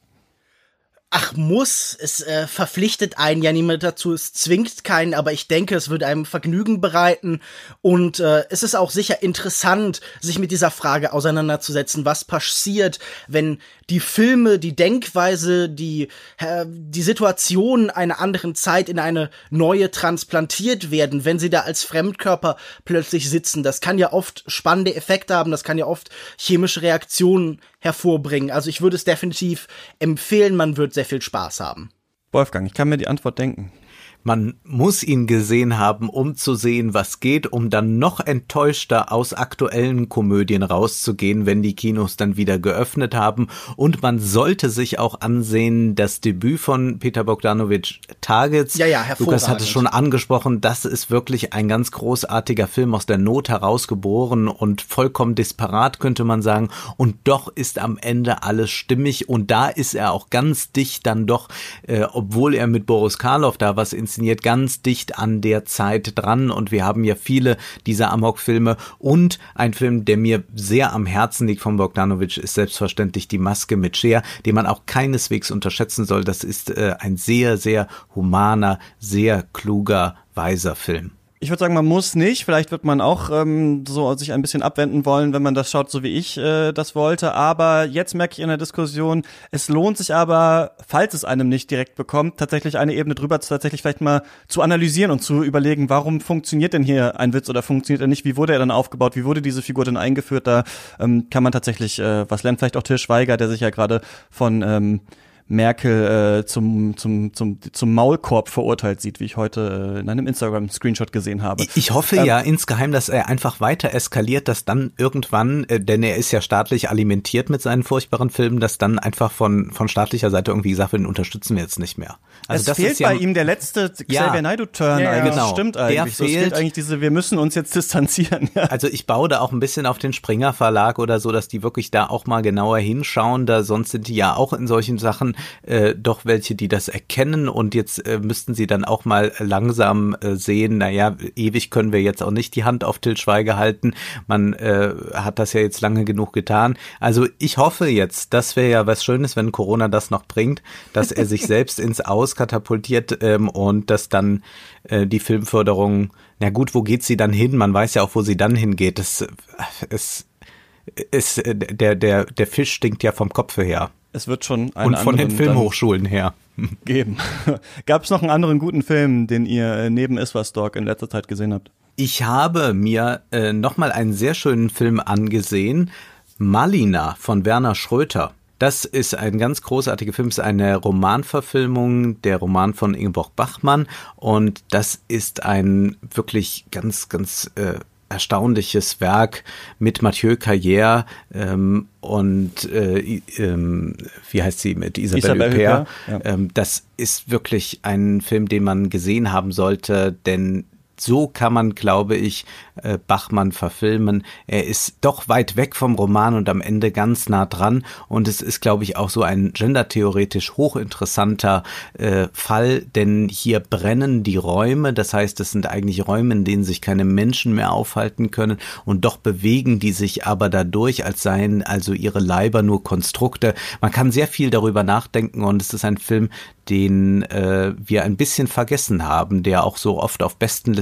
Ach muss, es äh, verpflichtet einen ja niemand dazu, es zwingt keinen, aber ich denke, es würde einem Vergnügen bereiten. Und äh, es ist auch sicher interessant, sich mit dieser Frage auseinanderzusetzen, was passiert, wenn die Filme, die Denkweise, die, äh, die Situation einer anderen Zeit in eine neue transplantiert werden, wenn sie da als Fremdkörper plötzlich sitzen. Das kann ja oft spannende Effekte haben, das kann ja oft chemische Reaktionen hervorbringen. Also ich würde es definitiv empfehlen, man wird sehr viel Spaß haben. Wolfgang, ich kann mir die Antwort denken. Man muss ihn gesehen haben, um zu sehen, was geht, um dann noch enttäuschter aus aktuellen Komödien rauszugehen, wenn die Kinos dann wieder geöffnet haben. Und man sollte sich auch ansehen, das Debüt von Peter Bogdanovich Targets. Ja, ja, Lukas hat es schon angesprochen, das ist wirklich ein ganz großartiger Film aus der Not herausgeboren und vollkommen disparat, könnte man sagen. Und doch ist am Ende alles stimmig und da ist er auch ganz dicht dann doch, äh, obwohl er mit Boris Karloff da was inszeniert, ganz dicht an der Zeit dran und wir haben ja viele dieser Amok-Filme und ein Film, der mir sehr am Herzen liegt von Bogdanovich, ist selbstverständlich Die Maske mit Cher, den man auch keineswegs unterschätzen soll. Das ist äh, ein sehr, sehr humaner, sehr kluger, weiser Film. Ich würde sagen, man muss nicht. Vielleicht wird man auch ähm, so sich ein bisschen abwenden wollen, wenn man das schaut, so wie ich äh, das wollte. Aber jetzt merke ich in der Diskussion, es lohnt sich aber, falls es einem nicht direkt bekommt, tatsächlich eine Ebene drüber tatsächlich vielleicht mal zu analysieren und zu überlegen, warum funktioniert denn hier ein Witz oder funktioniert er nicht? Wie wurde er dann aufgebaut? Wie wurde diese Figur denn eingeführt? Da ähm, kann man tatsächlich äh, was lernen. Vielleicht auch Til Schweiger, der sich ja gerade von ähm, Merkel äh, zum, zum, zum, zum Maulkorb verurteilt sieht, wie ich heute äh, in einem Instagram-Screenshot gesehen habe. Ich hoffe ähm, ja insgeheim, dass er einfach weiter eskaliert, dass dann irgendwann, äh, denn er ist ja staatlich alimentiert mit seinen furchtbaren Filmen, dass dann einfach von, von staatlicher Seite irgendwie gesagt wird, den unterstützen wir jetzt nicht mehr. Also es das fehlt ist ja, bei ihm der letzte Xavier ja, Naidoo-Turn ja, eigentlich. Genau. Stimmt eigentlich. Der so, fehlt, es fehlt eigentlich diese, wir müssen uns jetzt distanzieren. Ja. Also ich baue da auch ein bisschen auf den Springer Verlag oder so, dass die wirklich da auch mal genauer hinschauen, da sonst sind die ja auch in solchen Sachen äh, doch welche, die das erkennen und jetzt äh, müssten sie dann auch mal langsam äh, sehen, naja, ewig können wir jetzt auch nicht die Hand auf Til Schweiger halten. Man äh, hat das ja jetzt lange genug getan. Also ich hoffe jetzt, das wäre ja was Schönes, wenn Corona das noch bringt, dass er sich selbst ins Aus katapultiert ähm, und dass dann äh, die Filmförderung, na gut, wo geht sie dann hin? Man weiß ja auch, wo sie dann hingeht. Das ist, ist der, der, der Fisch stinkt ja vom Kopfe her. Es wird schon einen Und von den Filmhochschulen her. Geben. Gab es noch einen anderen guten Film, den ihr äh, neben Iswas Dog in letzter Zeit gesehen habt? Ich habe mir äh, nochmal einen sehr schönen Film angesehen. Malina von Werner Schröter. Das ist ein ganz großartiger Film, es ist eine Romanverfilmung, der Roman von Ingeborg Bachmann und das ist ein wirklich ganz, ganz äh, erstaunliches Werk mit Mathieu Carrière ähm, und äh, ähm, wie heißt sie mit Isabelle, Isabelle Huppert. Ja. Ähm, das ist wirklich ein Film, den man gesehen haben sollte, denn so kann man, glaube ich, äh, Bachmann verfilmen. Er ist doch weit weg vom Roman und am Ende ganz nah dran. Und es ist, glaube ich, auch so ein gendertheoretisch hochinteressanter äh, Fall, denn hier brennen die Räume. Das heißt, es sind eigentlich Räume, in denen sich keine Menschen mehr aufhalten können. Und doch bewegen die sich aber dadurch, als seien also ihre Leiber nur Konstrukte. Man kann sehr viel darüber nachdenken und es ist ein Film, den äh, wir ein bisschen vergessen haben, der auch so oft auf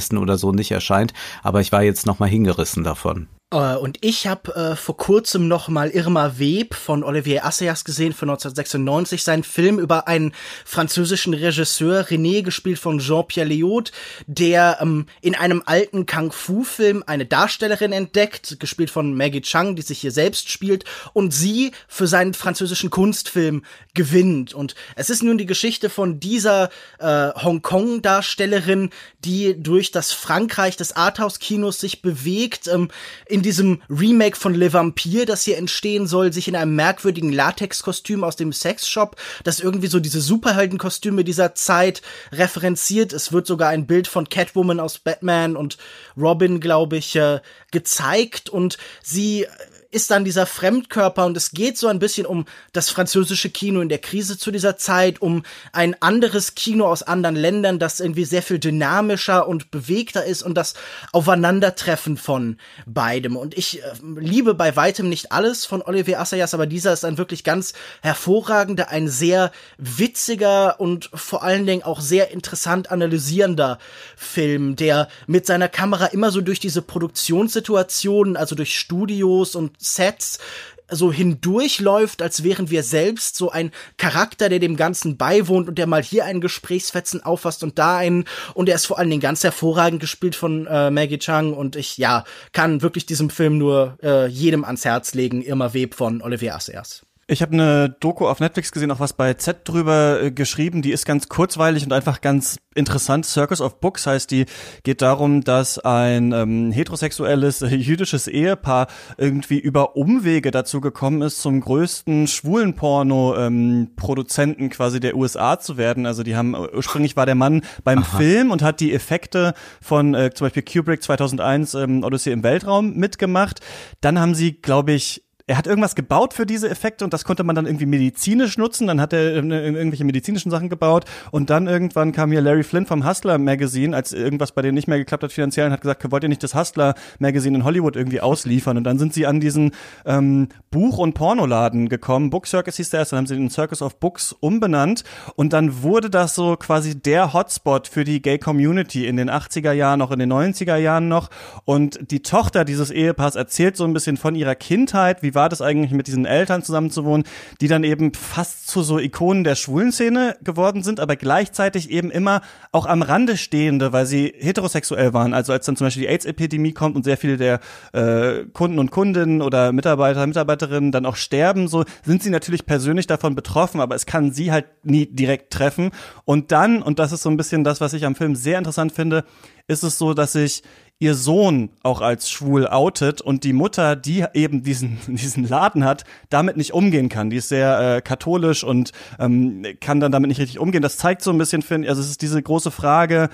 Bestenlisten oder so nicht erscheint. Aber ich war jetzt noch mal hingerissen davon. Äh, und ich habe äh, vor kurzem noch mal Irma Web von Olivier Assayas gesehen von 1996, sein Film über einen französischen Regisseur, René, gespielt von Jean-Pierre Léaud, der ähm, in einem alten Kung-Fu-Film eine Darstellerin entdeckt, gespielt von Maggie Chang, die sich hier selbst spielt, und sie für seinen französischen Kunstfilm gewinnt. Und es ist nun die Geschichte von dieser äh, Hongkong-Darstellerin, die durch das Frankreich des Arthouse-Kinos sich bewegt, ähm, in diesem Remake von Le Vampire, das hier entstehen soll, sich in einem merkwürdigen Latexkostüm aus dem Sexshop, das irgendwie so diese Superheldenkostüme dieser Zeit referenziert. Es wird sogar ein Bild von Catwoman aus Batman und Robin, glaube ich, äh, gezeigt und sie ist dann dieser Fremdkörper und es geht so ein bisschen um das französische Kino in der Krise zu dieser Zeit, um ein anderes Kino aus anderen Ländern, das irgendwie sehr viel dynamischer und bewegter ist und das Aufeinandertreffen von beidem. Und ich äh, liebe bei weitem nicht alles von Olivier Assayas, aber dieser ist ein wirklich ganz hervorragender, ein sehr witziger und vor allen Dingen auch sehr interessant analysierender Film, der mit seiner Kamera immer so durch diese Produktionssituationen, also durch Studios und Sets so hindurchläuft, als wären wir selbst so ein Charakter, der dem Ganzen beiwohnt und der mal hier einen Gesprächsfetzen auffasst und da einen. Und er ist vor allen Dingen ganz hervorragend gespielt von äh, Maggie Chung und ich, ja, kann wirklich diesem Film nur äh, jedem ans Herz legen. Irma Web von Olivier Assayas. Ich habe eine Doku auf Netflix gesehen, auch was bei Z drüber äh, geschrieben. Die ist ganz kurzweilig und einfach ganz interessant. Circus of Books heißt die, geht darum, dass ein ähm, heterosexuelles äh, jüdisches Ehepaar irgendwie über Umwege dazu gekommen ist, zum größten schwulen Porno-Produzenten ähm, quasi der USA zu werden. Also die haben, äh, ursprünglich war der Mann beim Aha. Film und hat die Effekte von äh, zum Beispiel Kubrick 2001 ähm, Odyssey im Weltraum mitgemacht. Dann haben sie, glaube ich, er hat irgendwas gebaut für diese Effekte und das konnte man dann irgendwie medizinisch nutzen. Dann hat er irgendwelche medizinischen Sachen gebaut und dann irgendwann kam hier Larry Flynn vom Hustler Magazine, als irgendwas bei denen nicht mehr geklappt hat finanziell und hat gesagt, wollt ihr nicht das Hustler Magazine in Hollywood irgendwie ausliefern? Und dann sind sie an diesen ähm, Buch- und Pornoladen gekommen. Book Circus hieß der erst, dann haben sie den Circus of Books umbenannt und dann wurde das so quasi der Hotspot für die Gay Community in den 80er Jahren, auch in den 90er Jahren noch. Und die Tochter dieses Ehepaars erzählt so ein bisschen von ihrer Kindheit, wie war das eigentlich, mit diesen Eltern zusammenzuwohnen, die dann eben fast zu so Ikonen der schwulen Szene geworden sind, aber gleichzeitig eben immer auch am Rande stehende, weil sie heterosexuell waren. Also als dann zum Beispiel die AIDS-Epidemie kommt und sehr viele der äh, Kunden und Kundinnen oder Mitarbeiter, Mitarbeiterinnen dann auch sterben, so sind sie natürlich persönlich davon betroffen, aber es kann sie halt nie direkt treffen. Und dann, und das ist so ein bisschen das, was ich am Film sehr interessant finde, ist es so, dass sich ihr Sohn auch als schwul outet und die Mutter, die eben diesen, diesen Laden hat, damit nicht umgehen kann. Die ist sehr äh, katholisch und ähm, kann dann damit nicht richtig umgehen. Das zeigt so ein bisschen, also es ist diese große Frage,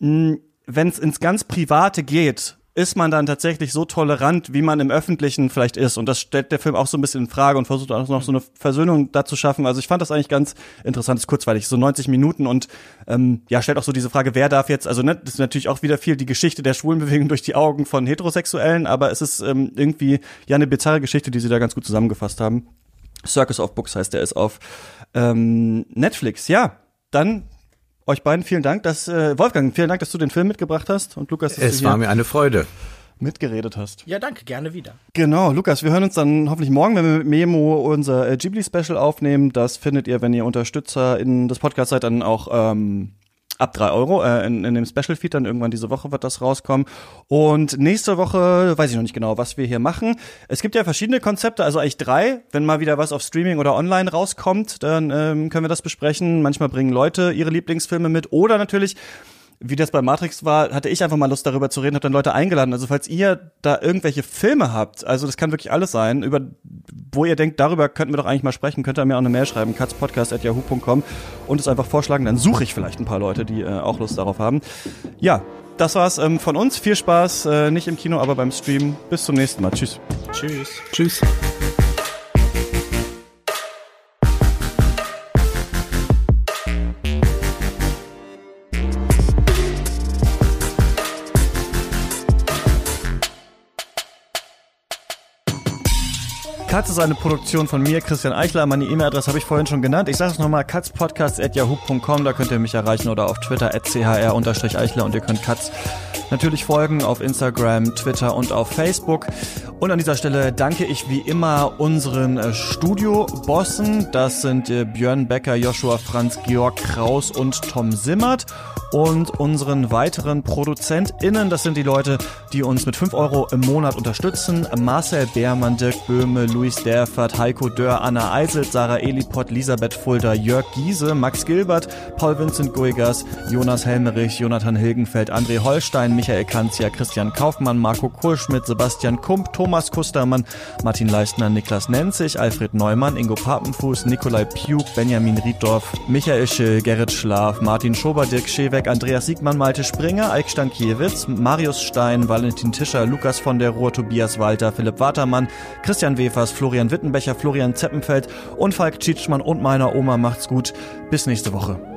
hm, wenn es ins ganz Private geht, ist man dann tatsächlich so tolerant, wie man im Öffentlichen vielleicht ist. Und das stellt der Film auch so ein bisschen in Frage und versucht auch noch so eine Versöhnung da zu schaffen. Also ich fand das eigentlich ganz interessant, ist kurzweilig, so 90 Minuten und ähm, ja, stellt auch so diese Frage, wer darf jetzt, also ne, das ist natürlich auch wieder viel die Geschichte der Schwulenbewegung durch die Augen von Heterosexuellen, aber es ist ähm, irgendwie ja eine bizarre Geschichte, die sie da ganz gut zusammengefasst haben. Circus of Books heißt der, ist auf ähm, Netflix. Ja, dann euch beiden vielen Dank, dass äh, Wolfgang, vielen Dank, dass du den Film mitgebracht hast und Lukas, dass es war mir eine Freude mitgeredet hast. Ja, danke, gerne wieder. Genau, Lukas, wir hören uns dann hoffentlich morgen, wenn wir mit Memo unser äh, Ghibli-Special aufnehmen. Das findet ihr, wenn ihr Unterstützer in des Podcasts seid, dann auch ähm, ab drei Euro. Äh, in, in dem Special Feed dann irgendwann diese Woche wird das rauskommen. Und nächste Woche weiß ich noch nicht genau, was wir hier machen. Es gibt ja verschiedene Konzepte, also eigentlich drei. Wenn mal wieder was auf Streaming oder online rauskommt, dann ähm, können wir das besprechen. Manchmal bringen Leute ihre Lieblingsfilme mit oder natürlich wie das bei Matrix war, hatte ich einfach mal Lust darüber zu reden, habe dann Leute eingeladen. Also falls ihr da irgendwelche Filme habt, also das kann wirklich alles sein, über wo ihr denkt, darüber könnten wir doch eigentlich mal sprechen, könnt ihr mir auch eine Mail schreiben, katzpodcast.yahoo.com und es einfach vorschlagen, dann suche ich vielleicht ein paar Leute, die äh, auch Lust darauf haben. Ja, das war's ähm, von uns. Viel Spaß, äh, nicht im Kino, aber beim Stream. Bis zum nächsten Mal. Tschüss. Tschüss. Tschüss. Katz ist eine Produktion von mir, Christian Eichler. Meine E-Mail-Adresse habe ich vorhin schon genannt. Ich sage es nochmal, katzpodcast.yahoo.com. Da könnt ihr mich erreichen oder auf Twitter at chr-eichler und ihr könnt Katz natürlich folgen auf Instagram, Twitter und auf Facebook. Und an dieser Stelle danke ich wie immer unseren äh, Studio-Bossen. Das sind äh, Björn Becker, Joshua Franz, Georg Kraus und Tom Simmert und unseren weiteren ProduzentInnen. Das sind die Leute, die uns mit 5 Euro im Monat unterstützen. Marcel Beermann, Dirk Böhme, Luis Derfert, Heiko Dörr, Anna Eiselt, Sarah Eliport, Elisabeth Fulda, Jörg Giese, Max Gilbert, Paul Vincent Guigas, Jonas Helmerich, Jonathan Hilgenfeld, André Holstein, Michael Kanzia, Christian Kaufmann, Marco Kohlschmidt, Sebastian Kump, Thomas Kustermann, Martin Leistner, Niklas Nenzig, Alfred Neumann, Ingo Papenfuß, Nikolai Pjuk, Benjamin Rieddorf, Michael Schill, Gerrit Schlaf, Martin Schober, Dirk Schewe, Berg, Andreas Siegmann, Malte Springer, Eik Stankiewicz, Marius Stein, Valentin Tischer, Lukas von der Ruhr, Tobias Walter, Philipp Watermann, Christian Wefers, Florian Wittenbecher, Florian Zeppenfeld und Falk Tschitschmann und meiner Oma macht's gut. Bis nächste Woche.